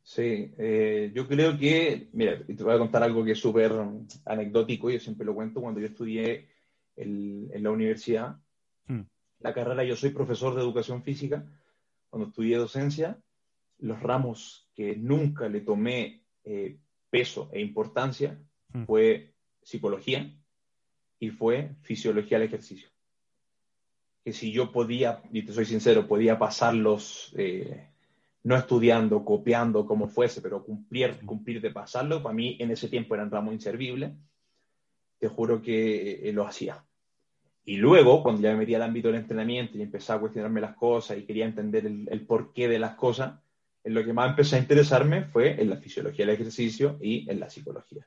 Speaker 2: Sí, eh, yo creo que, mira, te voy a contar algo que es súper anecdótico, yo siempre lo cuento, cuando yo estudié en la universidad, hmm. La carrera, yo soy profesor de educación física, cuando estudié docencia, los ramos que nunca le tomé eh, peso e importancia hmm. fue psicología, y fue fisiología del ejercicio. Que si yo podía, y te soy sincero, podía pasarlos eh, no estudiando, copiando, como fuese, pero cumplir, cumplir de pasarlo, para mí en ese tiempo era un ramo inservible, te juro que eh, lo hacía. Y luego, cuando ya me metí al ámbito del entrenamiento y empecé a cuestionarme las cosas y quería entender el, porqué de las cosas, en lo que más empecé a interesarme fue en la fisiología del ejercicio y en la psicología.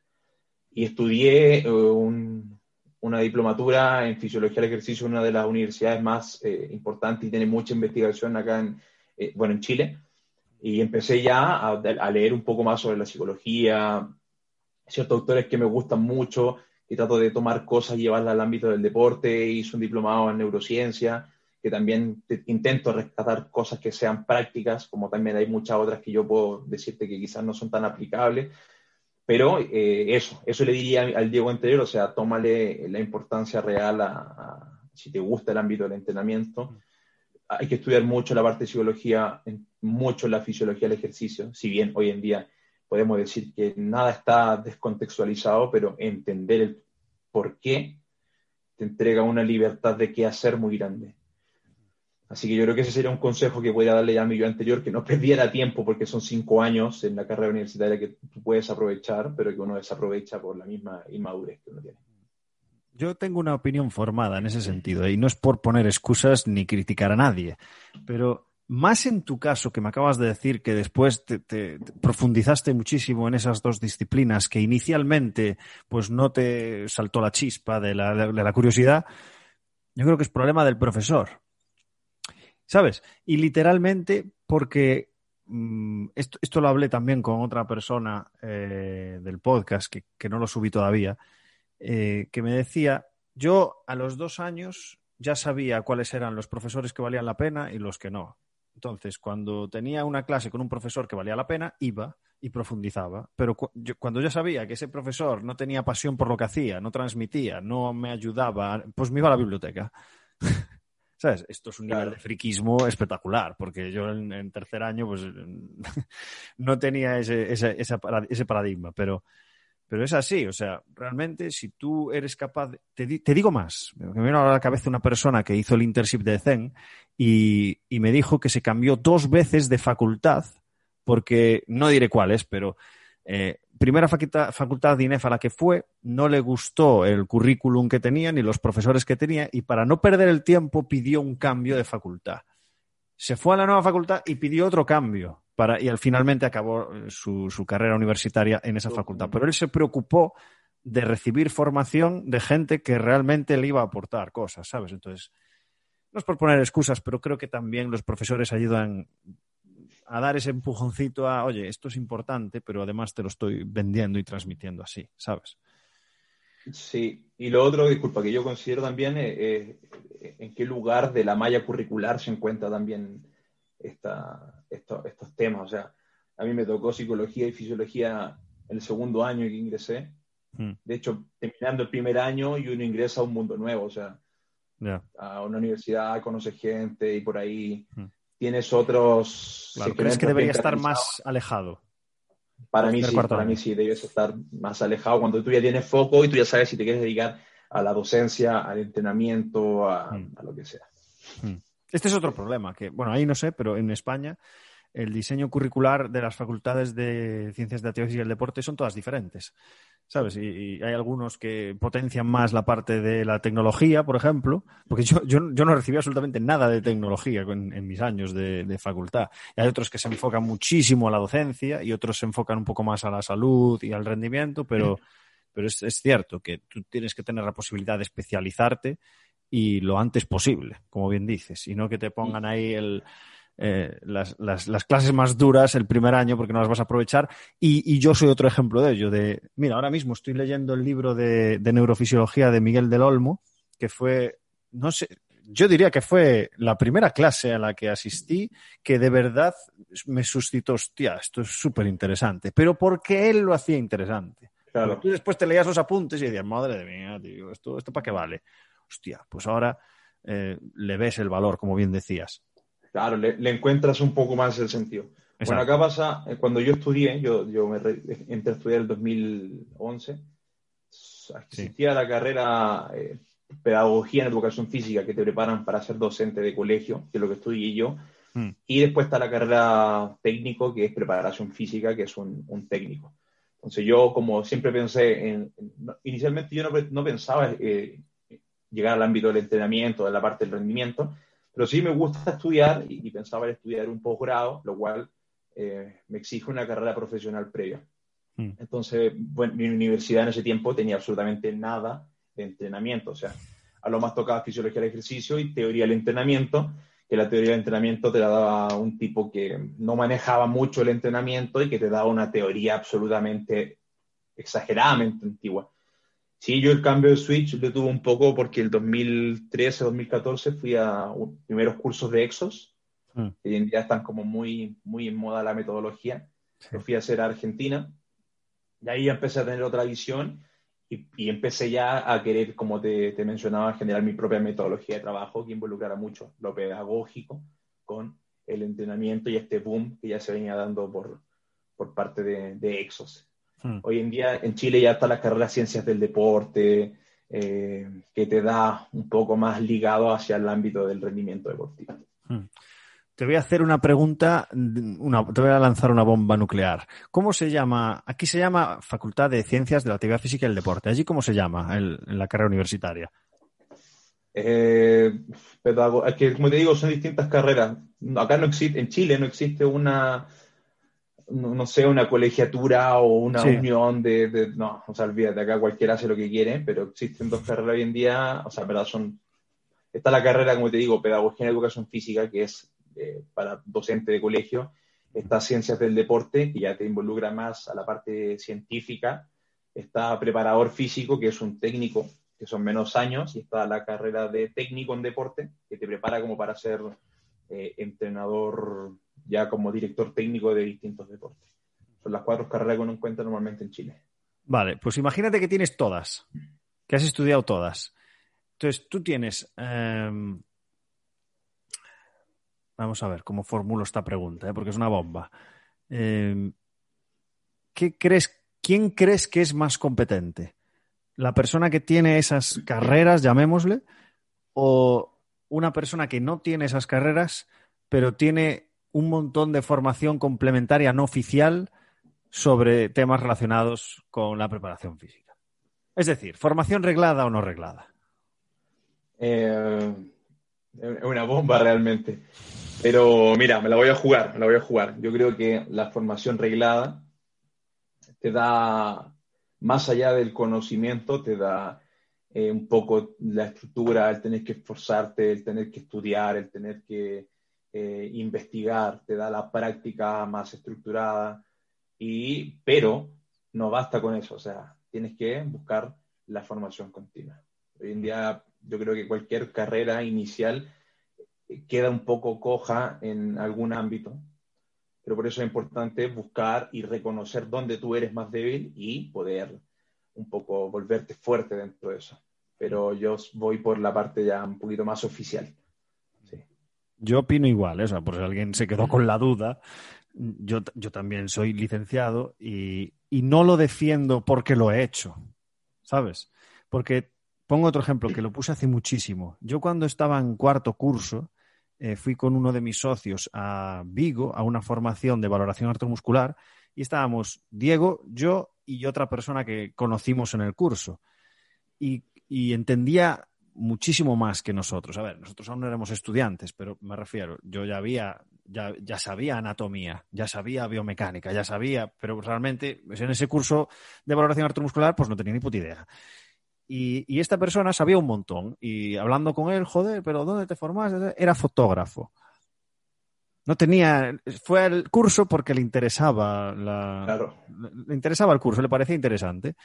Speaker 2: Y estudié eh, un, una diplomatura en fisiología del ejercicio, una de las universidades más eh, importantes y tiene mucha investigación acá en, eh, bueno, en Chile. Y empecé ya a, leer un poco más sobre la psicología, ciertos autores que me gustan mucho y trato de tomar cosas y llevarlas al ámbito del deporte. Hice un diplomado en neurociencia, que también intento rescatar cosas que sean prácticas, como también hay muchas otras que yo puedo decirte que quizás no son tan aplicables, pero eh, eso, eso le diría al Diego anterior, o sea, tómale la importancia real a, si te gusta el ámbito del entrenamiento. Hay que estudiar mucho la parte de psicología, mucho la fisiología del ejercicio, si bien hoy en día podemos decir que nada está descontextualizado, pero entender el por qué te entrega una libertad de qué hacer muy grande. Así que yo creo que ese sería un consejo que podría darle ya a mi yo anterior, que no perdiera tiempo porque son cinco años en la carrera universitaria que tú puedes aprovechar, pero que uno desaprovecha por la misma inmadurez que uno tiene.
Speaker 1: Yo tengo una opinión formada en ese sentido y no es por poner excusas ni criticar a nadie, pero más en tu caso, que me acabas de decir que después te, profundizaste muchísimo en esas dos disciplinas, que inicialmente pues no te saltó la chispa de la, de la curiosidad, yo creo que es problema del profesor. ¿Sabes? Y literalmente porque mm, esto, lo hablé también con otra persona eh, del podcast, que, no lo subí todavía, eh, que me decía, yo a los dos años ya sabía cuáles eran los profesores que valían la pena y los que no. Entonces, cuando tenía una clase con un profesor que valía la pena, iba y profundizaba. Pero cuando ya sabía que ese profesor no tenía pasión por lo que hacía, no transmitía, no me ayudaba, pues me iba a la biblioteca. ¿Sabes? Esto es un nivel de friquismo espectacular, porque yo en, tercer año pues no tenía ese, ese, paradigma, pero, pero es así, o sea, realmente si tú eres capaz, te, digo más, me viene a la cabeza una persona que hizo el internship de Zen y, y me dijo que se cambió dos veces de facultad, porque no diré cuáles, pero eh, primera facultad, de INEF a la que fue, no le gustó el currículum que tenía ni los profesores que tenía y para no perder el tiempo pidió un cambio de facultad. Se fue a la nueva facultad y pidió otro cambio para, y al finalmente acabó eh, su, carrera universitaria en esa facultad. Pero él se preocupó de recibir formación de gente que realmente le iba a aportar cosas, ¿sabes? Entonces, no es por poner excusas, pero creo que también los profesores ayudan a dar ese empujoncito a, oye, esto es importante, pero además te lo estoy vendiendo y transmitiendo así, ¿sabes?
Speaker 2: Sí, y lo otro, disculpa, que yo considero también es en qué lugar de la malla curricular se encuentra también esta, estos temas. O sea, a mí me tocó psicología y fisiología en el segundo año que ingresé. Hmm. De hecho, terminando el primer año y uno ingresa a un mundo nuevo, o sea, a una universidad, conoce gente y por ahí hmm tienes otros...
Speaker 1: Claro, ¿Crees que debería estar más alejado?
Speaker 2: Para mí sí, para mí sí, debes estar más alejado cuando tú ya tienes foco y tú ya sabes si te quieres dedicar a la docencia, al entrenamiento, a, hmm. lo que sea.
Speaker 1: Este es otro problema, que, bueno, ahí no sé, pero en España el diseño curricular de las facultades de ciencias de actividad y el deporte son todas diferentes. ¿sabes? Y, hay algunos que potencian más la parte de la tecnología, por ejemplo, porque yo, yo, no recibí absolutamente nada de tecnología en, mis años de, facultad. Y hay otros que se enfocan muchísimo a la docencia y otros se enfocan un poco más a la salud y al rendimiento, pero, pero es, es cierto que tú tienes que tener la posibilidad de especializarte y lo antes posible, como bien dices, y no que te pongan ahí el eh, las, clases más duras el primer año porque no las vas a aprovechar. Y, yo soy otro ejemplo de ello. De, mira, ahora mismo estoy leyendo el libro de, neurofisiología de Miguel del Olmo, que fue, no sé, yo diría que fue la primera clase a la que asistí que de verdad me suscitó, hostia, esto es súper interesante. Pero porque él lo hacía interesante. Claro. Tú después te leías los apuntes y decías, madre de mía, tío, ¿esto, esto para qué vale? Hostia, pues ahora eh, le ves el valor, como bien decías.
Speaker 2: Claro, le, encuentras un poco más el sentido. Bueno, acá pasa, eh, cuando yo estudié, yo, yo me entré a estudiar en el 2011, existía la carrera eh, Pedagogía en Educación Física que te preparan para ser docente de colegio, que es lo que estudié yo, hmm. y después está la carrera técnico, que es preparación física, que es un, técnico. Entonces yo, como siempre pensé, en, inicialmente yo no, no pensaba eh, llegar al ámbito del entrenamiento, de la parte del rendimiento, pero sí me gusta estudiar y, pensaba estudiar un posgrado, lo cual eh, me exige una carrera profesional previa. Mm. Entonces, bueno, mi universidad en ese tiempo tenía absolutamente nada de entrenamiento, o sea, a lo más tocaba fisiología del ejercicio y teoría del entrenamiento, que la teoría del entrenamiento te la daba un tipo que no manejaba mucho el entrenamiento y que te daba una teoría absolutamente exageradamente antigua. Sí, yo el cambio de Switch lo tuve un poco porque el 2013-2014 fui a primeros cursos de Exos, mm. que hoy en día están como muy, muy en moda la metodología. Lo fui a hacer a Argentina y ahí empecé a tener otra visión y, empecé ya a querer, como te, te, mencionaba, generar mi propia metodología de trabajo que involucrara mucho lo pedagógico con el entrenamiento y este boom que ya se venía dando por, por parte de, de Exos. Hmm. Hoy en día en Chile ya está la carrera Ciencias del Deporte, eh, que te da un poco más ligado hacia el ámbito del rendimiento deportivo. Hmm.
Speaker 1: Te voy a hacer una pregunta, te voy a lanzar una bomba nuclear. ¿Cómo se llama? Aquí se llama Facultad de Ciencias de la Actividad Física y el Deporte. ¿Allí cómo se llama en la carrera universitaria?
Speaker 2: Eh, es que, como te digo, son distintas carreras. Acá no existe, en Chile no existe una, no, sé, una colegiatura o una unión de, no, o sea, olvídate, acá cualquiera hace lo que quiere, pero existen dos carreras hoy en día, o sea, verdad, son, está la carrera, como te digo, Pedagogía en Educación Física, que es eh, para docente de colegio, está Ciencias del Deporte, que ya te involucra más a la parte científica, está Preparador Físico, que es un técnico que son menos años, y está la carrera de técnico en deporte, que te prepara como para ser eh, entrenador, ya como director técnico de distintos deportes. Son las cuatro carreras que uno encuentra normalmente en Chile.
Speaker 1: Vale, pues imagínate que tienes todas, que has estudiado todas. Entonces, tú tienes... Em, vamos a ver cómo formulo esta pregunta, ¿eh? porque es una bomba. Em, ¿qué crees, ¿Quién crees que es más competente? la persona que tiene esas carreras, llamémosle, o una persona que no tiene esas carreras, pero tiene un montón de formación complementaria no oficial sobre temas relacionados con la preparación física. Es decir, formación reglada o no reglada.
Speaker 2: Eh, una bomba realmente. Pero mira, me la voy a jugar, me la voy a jugar. Yo creo que la formación reglada te da más allá del conocimiento, te da eh, un poco la estructura, el tener que esforzarte, el tener que estudiar, el tener que eh, investigar, te da la práctica más estructurada, y, pero no basta con eso, o sea, tienes que buscar la formación continua. Hoy en día yo creo que cualquier carrera inicial queda un poco coja en algún ámbito, pero por eso es importante buscar y reconocer dónde tú eres más débil y poder un poco volverte fuerte dentro de eso. Pero yo voy por la parte ya un poquito más oficial.
Speaker 1: Yo opino igual, ¿eh? o sea, por si alguien se quedó con la duda, yo, yo también soy licenciado y, y no lo defiendo porque lo he hecho, ¿sabes? Porque pongo otro ejemplo que lo puse hace muchísimo. Yo cuando estaba en cuarto curso, eh, fui con uno de mis socios a Vigo a una formación de valoración artromuscular y estábamos Diego, yo y otra persona que conocimos en el curso. Y, entendía muchísimo más que nosotros. A ver, nosotros aún no éramos estudiantes, pero me refiero, yo ya había, ya, ya sabía anatomía, ya sabía biomecánica, ya sabía, pero realmente pues, en ese curso de valoración artromuscular pues no tenía ni puta idea. Y, esta persona sabía un montón. Y hablando con él, joder, pero ¿dónde te formaste? Era fotógrafo. No tenía. Fue al curso porque le interesaba la.
Speaker 2: Claro.
Speaker 1: Le interesaba el curso, le parecía interesante.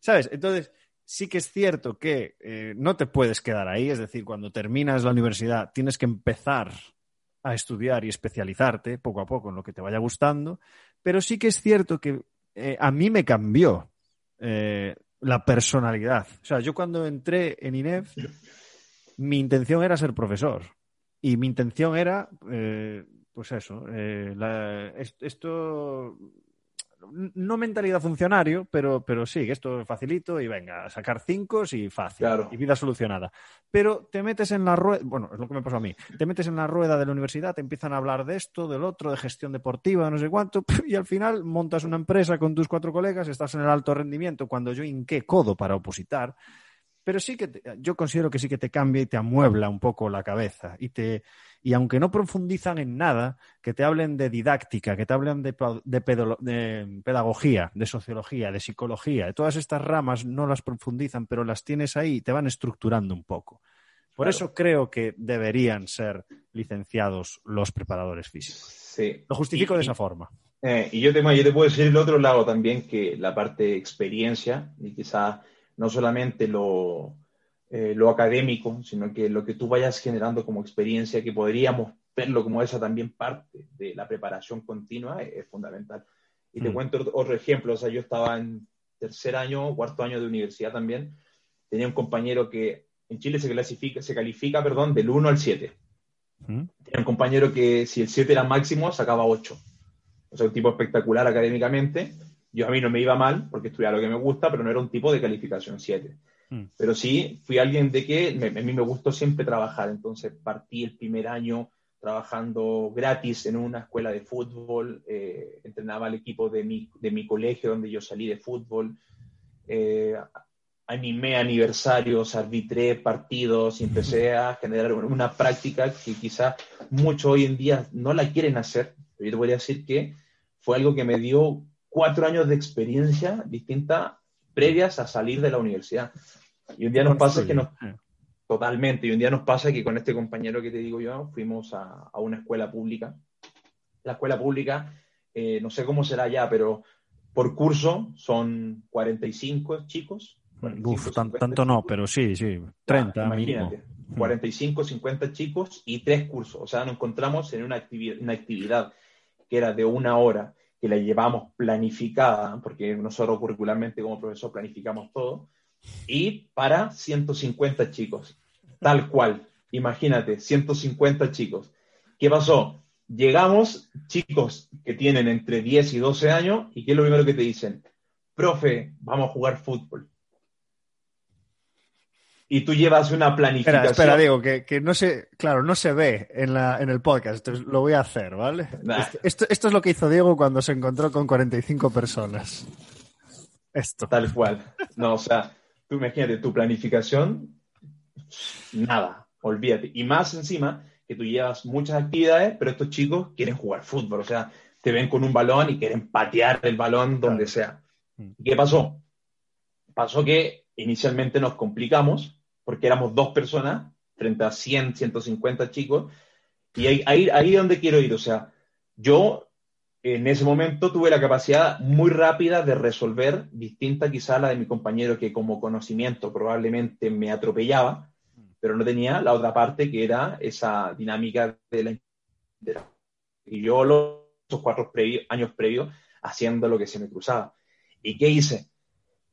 Speaker 1: ¿Sabes? Entonces, sí que es cierto que eh, no te puedes quedar ahí. Es decir, cuando terminas la universidad, tienes que empezar a estudiar y especializarte poco a poco en lo que te vaya gustando. Pero sí que es cierto que eh, a mí me cambió. Eh, la personalidad. O sea, yo cuando entré en INEF, mi intención era ser profesor. Y mi intención era, pues eso, esto no mentalidad funcionario, pero, pero sí, esto facilito y venga, sacar cinco y fácil. Y vida solucionada. Pero te metes en la rueda, bueno, es lo que me pasó a mí, te metes en la rueda de la universidad, te empiezan a hablar de esto, del otro, de gestión deportiva, no sé cuánto, y al final montas una empresa con tus cuatro colegas, estás en el alto rendimiento, cuando yo hinqué codo para opositar, pero sí que yo considero que sí que te cambia y te amuebla un poco la cabeza y te y aunque no profundizan en nada, que te hablen de didáctica, que te hablen de, pedagogía, de sociología, de psicología, de todas estas ramas no las profundizan, pero las tienes ahí y te van estructurando un poco. Por eso creo que deberían ser licenciados los preparadores físicos.
Speaker 2: Sí.
Speaker 1: Lo justifico de esa forma.
Speaker 2: Eh, y yo te, yo te puedo decir el otro lado también, que la parte experiencia, y quizá no solamente lo, eh, lo académico, sino que lo que tú vayas generando como experiencia, que podríamos verlo como esa también parte de la preparación continua, es, fundamental. Y te mm. cuento otro ejemplo, o sea, yo estaba en tercer año, cuarto año de universidad también, tenía un compañero que en Chile se clasifica, se califica, perdón, del 1 al 7. Mm. Tenía un compañero que si el 7 era máximo, sacaba 8. O sea, un tipo espectacular académicamente. Yo a mí no me iba mal, porque estudiaba lo que me gusta, pero no era un tipo de calificación 7. Mm. Pero sí, fui alguien de que a mí me gustó siempre trabajar, entonces partí el primer año trabajando gratis en una escuela de fútbol, eh, entrenaba al equipo de mi, de mi colegio donde yo salí de fútbol. Eh, animé aniversarios, arbitré partidos y empecé a generar una práctica que quizás muchos hoy en día no la quieren hacer. Yo te voy a decir que fue algo que me dio cuatro años de experiencia distinta previas a salir de la universidad. Y un día nos pasa que nos... Totalmente. Y un día nos pasa que con este compañero que te digo yo, fuimos a, a una escuela pública. La escuela pública, eh, no sé cómo será ya, pero por curso son 45 chicos.
Speaker 1: Uf, tanto no, pero sí, sí, 30 ah,
Speaker 2: imagínate, 45, 50 chicos y tres cursos. O sea, nos encontramos en una, actividad, una actividad que era de una hora, que la llevamos planificada, porque nosotros curricularmente como profesor planificamos todo, y para 150 chicos, tal cual. Imagínate, 150 chicos. ¿Qué pasó? Llegamos, chicos que tienen entre 10 y 12 años, y ¿qué es lo primero que te dicen? Profe, vamos a jugar fútbol. Y tú llevas una planificación.
Speaker 1: Espera, espera, digo, que, no se, claro, no se ve en, la, en el podcast, entonces lo voy a hacer, ¿vale? Esto, esto, es lo que hizo Diego cuando se encontró con 45 personas. Esto.
Speaker 2: Tal cual. No, o sea, tú imagínate, tu planificación, nada, olvídate. Y más encima, que tú llevas muchas actividades, pero estos chicos quieren jugar fútbol, o sea, te ven con un balón y quieren patear el balón donde sea. Mm. ¿Qué pasó? Pasó que inicialmente nos complicamos porque éramos dos personas frente a 100, 150 chicos. Y ahí, ahí, ahí es donde quiero ir. O sea, yo en ese momento tuve la capacidad muy rápida de resolver, distinta quizá a la de mi compañero que como conocimiento probablemente me atropellaba, pero no tenía la otra parte que era esa dinámica de la... Y yo los cuatro años previos haciendo lo que se me cruzaba. ¿Y qué hice?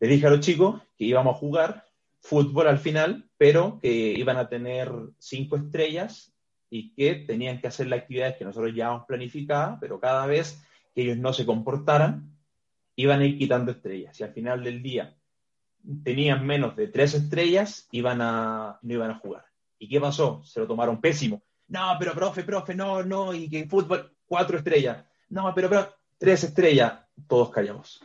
Speaker 2: Le dije a los chicos que íbamos a jugar fútbol al final, pero que iban a tener cinco estrellas y que tenían que hacer las actividades que nosotros ya hemos planificado, pero cada vez que ellos no se comportaran, iban a ir quitando estrellas. Y al final del día tenían menos de tres estrellas, iban a, no iban a jugar. ¿Y qué pasó? Se lo tomaron pésimo. No, pero profe, profe, no, no, y que fútbol, cuatro estrellas. No, pero, pero, tres estrellas, todos callamos.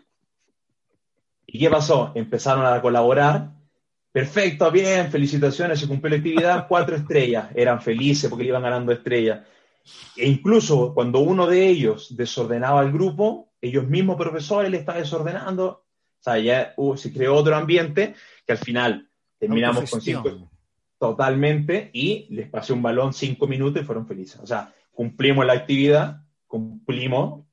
Speaker 2: ¿Y qué pasó? Empezaron a colaborar. Perfecto, bien, felicitaciones, se cumplió la actividad, cuatro estrellas, eran felices porque le iban ganando estrellas. E incluso cuando uno de ellos desordenaba el grupo, ellos mismos profesores le estaban desordenando, o sea, ya uh, se creó otro ambiente que al final terminamos con cinco. Totalmente y les pasé un balón cinco minutos y fueron felices. O sea, cumplimos la actividad, cumplimos,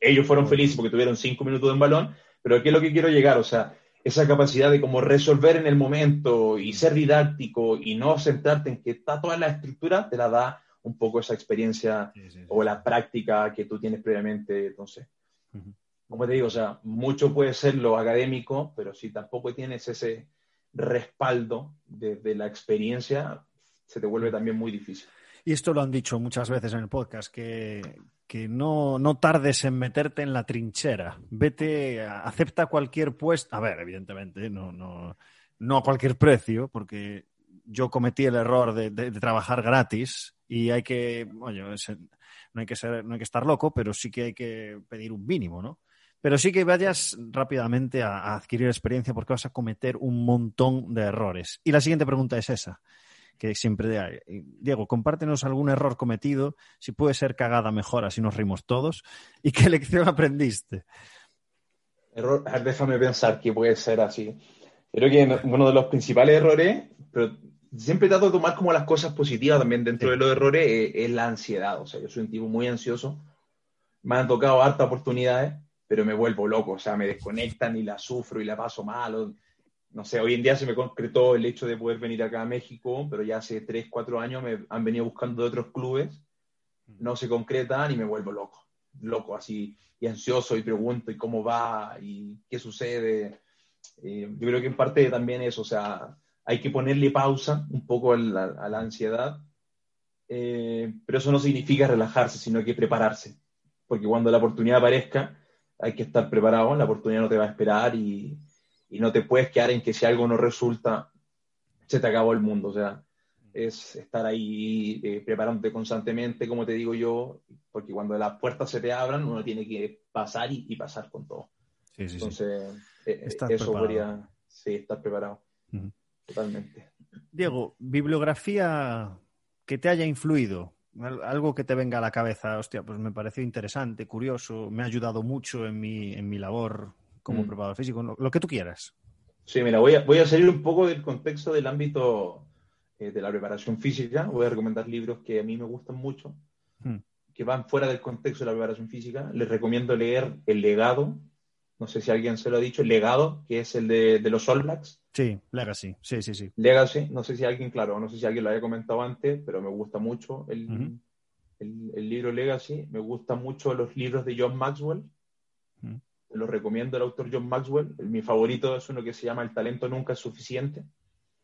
Speaker 2: ellos fueron felices porque tuvieron cinco minutos de un balón, pero ¿qué es lo que quiero llegar? O sea, esa capacidad de como resolver en el momento y ser didáctico y no centrarte en que está toda la estructura, te la da un poco esa experiencia o la práctica que tú tienes previamente. Entonces, como te digo, o sea, mucho puede ser lo académico, pero si tampoco tienes ese respaldo de la experiencia, se te vuelve también muy difícil.
Speaker 1: Y esto lo han dicho muchas veces en el podcast, que, que no, no, tardes en meterte en la trinchera. Vete, acepta cualquier puesto. A ver, evidentemente, no, no, no a cualquier precio, porque yo cometí el error de, trabajar gratis y hay que, oye, no hay que, ser, no hay que estar loco, pero sí que hay que pedir un mínimo, ¿no? Pero sí que vayas rápidamente a, a adquirir experiencia porque vas a cometer un montón de errores. Y la siguiente pregunta es esa que siempre hay. Diego, compártenos algún error cometido, si puede ser cagada mejor, así nos rimos todos, y qué lección aprendiste.
Speaker 2: Error, déjame pensar que puede ser así. Creo que uno de los principales errores, pero siempre trato de tomar como las cosas positivas también dentro de los errores, es, es, la ansiedad. O sea, yo soy un tipo muy ansioso, me han tocado hartas oportunidades, pero me vuelvo loco, o sea, me desconectan y la sufro y la paso mal no sé, hoy en día se me concretó el hecho de poder venir acá a México, pero ya hace 3, 4 años me han venido buscando de otros clubes, no se concretan y me vuelvo loco, loco así, y ansioso y pregunto y cómo va y qué sucede. Eh, yo creo que en parte también eso, o sea, hay que ponerle pausa un poco a la, ansiedad, eh, pero eso no significa relajarse, sino que prepararse, porque cuando la oportunidad aparezca, hay que estar preparado, la oportunidad no te va a esperar y y no te puedes quedar en que si algo no resulta, se te acabó el mundo. O sea, es estar ahí eh, preparándote constantemente, como te digo yo, porque cuando las puertas se te abran, uno tiene que pasar y, pasar con todo. Sí, sí, Entonces, eh, eso podría, sí, estar preparado. Totalmente.
Speaker 1: Diego, bibliografía que te haya influido, algo que te venga a la cabeza, hostia, pues me pareció interesante, curioso, me ha ayudado mucho en mi, en mi labor como mm. preparador físico, lo, que tú quieras.
Speaker 2: Sí, mira, voy a, voy a salir un poco del contexto del ámbito eh, de la preparación física. Voy a recomendar libros que a mí me gustan mucho, hmm. que van fuera del contexto de la preparación física. Les recomiendo leer El legado. No sé si alguien se lo ha dicho, El legado, que es el de, de los All Blacks.
Speaker 1: Sí, Legacy, sí, sí, sí.
Speaker 2: Legacy, no sé si alguien, claro, no sé si alguien lo haya comentado antes, pero me gusta mucho el, el, libro Legacy. Me gustan mucho los libros de John Maxwell. Los recomiendo el autor John Maxwell. Mi favorito es uno que se llama El talento nunca es suficiente.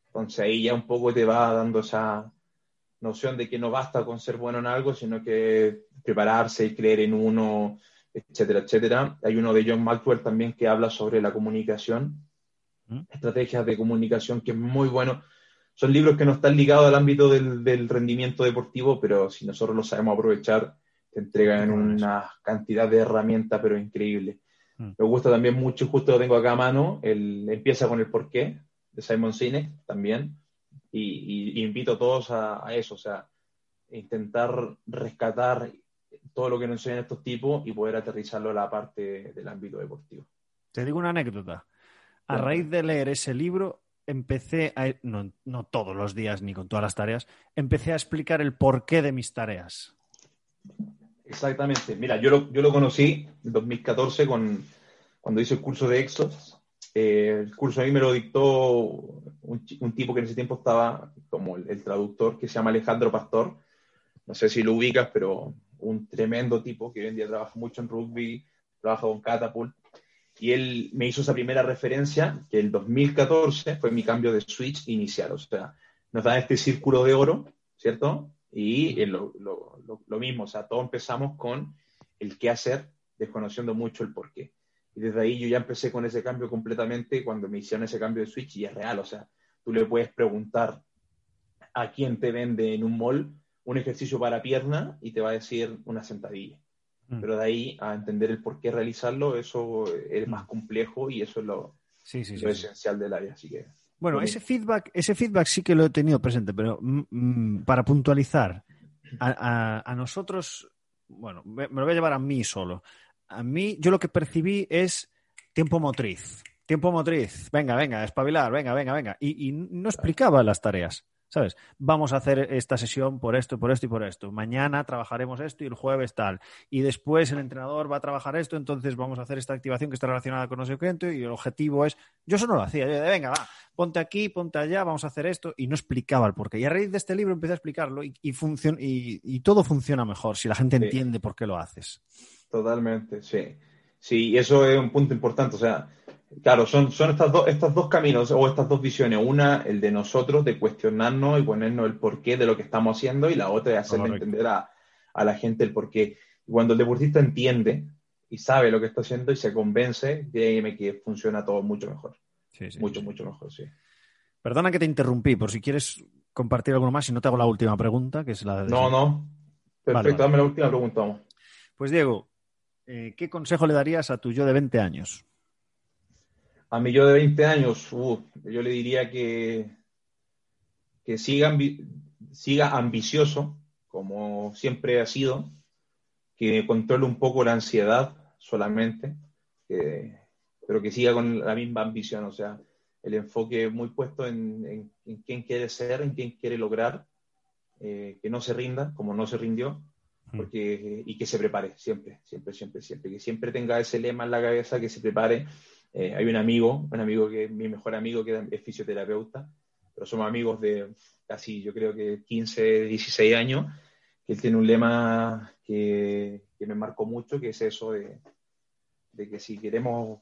Speaker 2: Entonces ahí ya un poco te va dando esa noción de que no basta con ser bueno en algo, sino que prepararse y creer en uno, etcétera, etcétera. Hay uno de John Maxwell también que habla sobre la comunicación, ¿Mm? estrategias de comunicación, que es muy bueno. Son libros que no están ligados al ámbito del, rendimiento deportivo, pero si nosotros lo sabemos aprovechar, te entregan una cantidad de herramientas, pero increíble. ¿Mm? Me gusta también mucho, justo lo tengo acá a mano, el empieza con el porqué, de Simon Sinek también. Y, invito a todos a, eso, o sea, intentar rescatar todo lo que nos enseñan estos tipos y poder aterrizarlo a la parte del ámbito deportivo.
Speaker 1: Te digo una anécdota. A raíz de leer ese libro, empecé a, no, no, todos los días ni con todas las tareas, empecé a explicar el porqué de mis tareas.
Speaker 2: Exactamente. Mira, yo lo, yo lo conocí en 2014 con, cuando hice el curso de Exos eh, el curso a mí me lo dictó un, tipo que en ese tiempo estaba como el, traductor, que se llama Alejandro Pastor. No sé si lo ubicas, pero un tremendo tipo que hoy en día trabaja mucho en rugby, trabaja con Catapult. Y él me hizo esa primera referencia, que el 2014 fue mi cambio de switch inicial. O sea, nos da este círculo de oro, ¿cierto? Y lo, lo, lo mismo, o sea, todos empezamos con el qué hacer, desconociendo mucho el por qué. Y desde ahí yo ya empecé con ese cambio completamente cuando me hicieron ese cambio de switch y es real. O sea, tú le puedes preguntar a quién te vende en un mall un ejercicio para pierna y te va a decir una sentadilla. Mm. Pero de ahí a entender el por qué realizarlo, eso es más mm. complejo y eso es lo, esencial del área. Así que,
Speaker 1: bueno, ese feedback, ese feedback sí que lo he tenido presente, pero mm, para puntualizar, a, nosotros, bueno, me, lo voy a llevar a mí solo a mí, yo lo que percibí es tiempo motriz. Tiempo motriz. Venga, venga, espabilar, venga, venga, venga. Y, no explicaba las tareas. ¿Sabes? Vamos a hacer esta sesión por esto, por esto y por esto. Mañana trabajaremos esto y el jueves tal. Y después el entrenador va a trabajar esto, entonces vamos a hacer esta activación que está relacionada con no sé qué. Y el objetivo es. Yo eso no lo hacía. Yo de, venga, va, ponte aquí, ponte allá, vamos a hacer esto. Y no explicaba el porqué. Y a raíz de este libro empecé a explicarlo y, y, todo funciona mejor si la gente entiende por qué lo haces.
Speaker 2: Totalmente, sí. Sí, eso es un punto importante. O sea, claro, son, son estas dos, estos dos caminos o estas dos visiones. Una, el de nosotros, de cuestionarnos y ponernos el porqué de lo que estamos haciendo, y la otra es hacerle entender a, la gente el porqué. cuando el deportista entiende y sabe lo que está haciendo y se convence, déjeme que funciona todo mucho mejor. Sí, sí, mucho, mucho mejor, sí.
Speaker 1: Perdona que te interrumpí, por si quieres compartir algo más, y no te hago la última pregunta, que es la
Speaker 2: de... No, no. Perfecto, dame la última pregunta.
Speaker 1: Pues Diego, eh, ¿qué consejo le darías a tu yo de 20 años?
Speaker 2: A mi yo de 20 años, uh, yo le diría que, que siga, siga ambicioso, como siempre ha sido, que controle un poco la ansiedad solamente, pero que siga con la misma ambición, o sea, el enfoque muy puesto en, quién quiere ser, en quién quiere lograr, eh, que no se rinda, como no se rindió, Mm. porque, y que se prepare siempre, siempre, siempre, siempre, que siempre tenga ese lema en la cabeza, que se prepare. Eh, hay un amigo, un amigo que es mi mejor amigo, que es fisioterapeuta, pero somos amigos de casi, yo creo que 15, 16 años, que él tiene un lema que, que me marcó mucho, que es eso de, de, que si queremos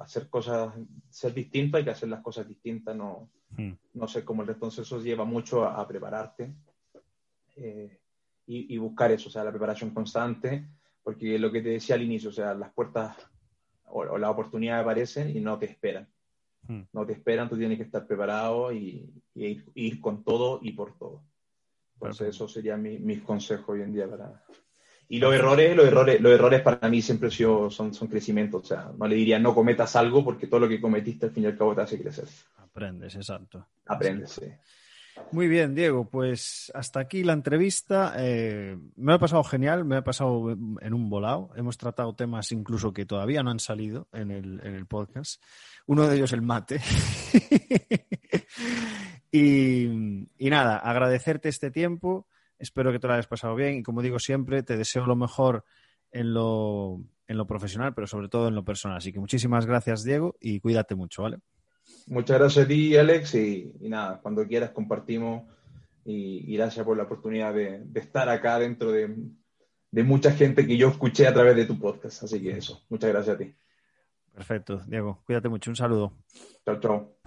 Speaker 2: hacer cosas, ser distintos, hay que hacer las cosas distintas, no, mm. no ser como el resto. Entonces eso lleva mucho a, prepararte. Eh, y, buscar eso, o sea, la preparación constante, porque lo que te decía al inicio, o sea, las puertas o, las oportunidades aparecen y no te esperan. Hmm. No te esperan, tú tienes que estar preparado y, ir, con todo y por todo. Entonces, eso sería mi, mis consejos hoy en día para... Y los errores, los errores, los errores para mí siempre son, son crecimiento. O sea, no le diría no cometas algo porque todo lo que cometiste al fin y al cabo te hace crecer.
Speaker 1: Aprendes, exacto.
Speaker 2: Aprendes, sí.
Speaker 1: Muy bien, Diego, pues hasta aquí la entrevista. Eh, me ha pasado genial, me ha pasado en un volado. Hemos tratado temas incluso que todavía no han salido en el, en el podcast. Uno de ellos el mate. y, y, nada, agradecerte este tiempo. Espero que te lo hayas pasado bien y como digo siempre, te deseo lo mejor en lo, en lo profesional, pero sobre todo en lo personal. Así que muchísimas gracias, Diego, y cuídate mucho, ¿vale?
Speaker 2: Muchas gracias a ti, Alex, y, nada, cuando quieras compartimos y, gracias por la oportunidad de, estar acá dentro de, de, mucha gente que yo escuché a través de tu podcast. Así que eso, muchas gracias a ti.
Speaker 1: Perfecto, Diego, cuídate mucho, un saludo.
Speaker 2: Chao, chao.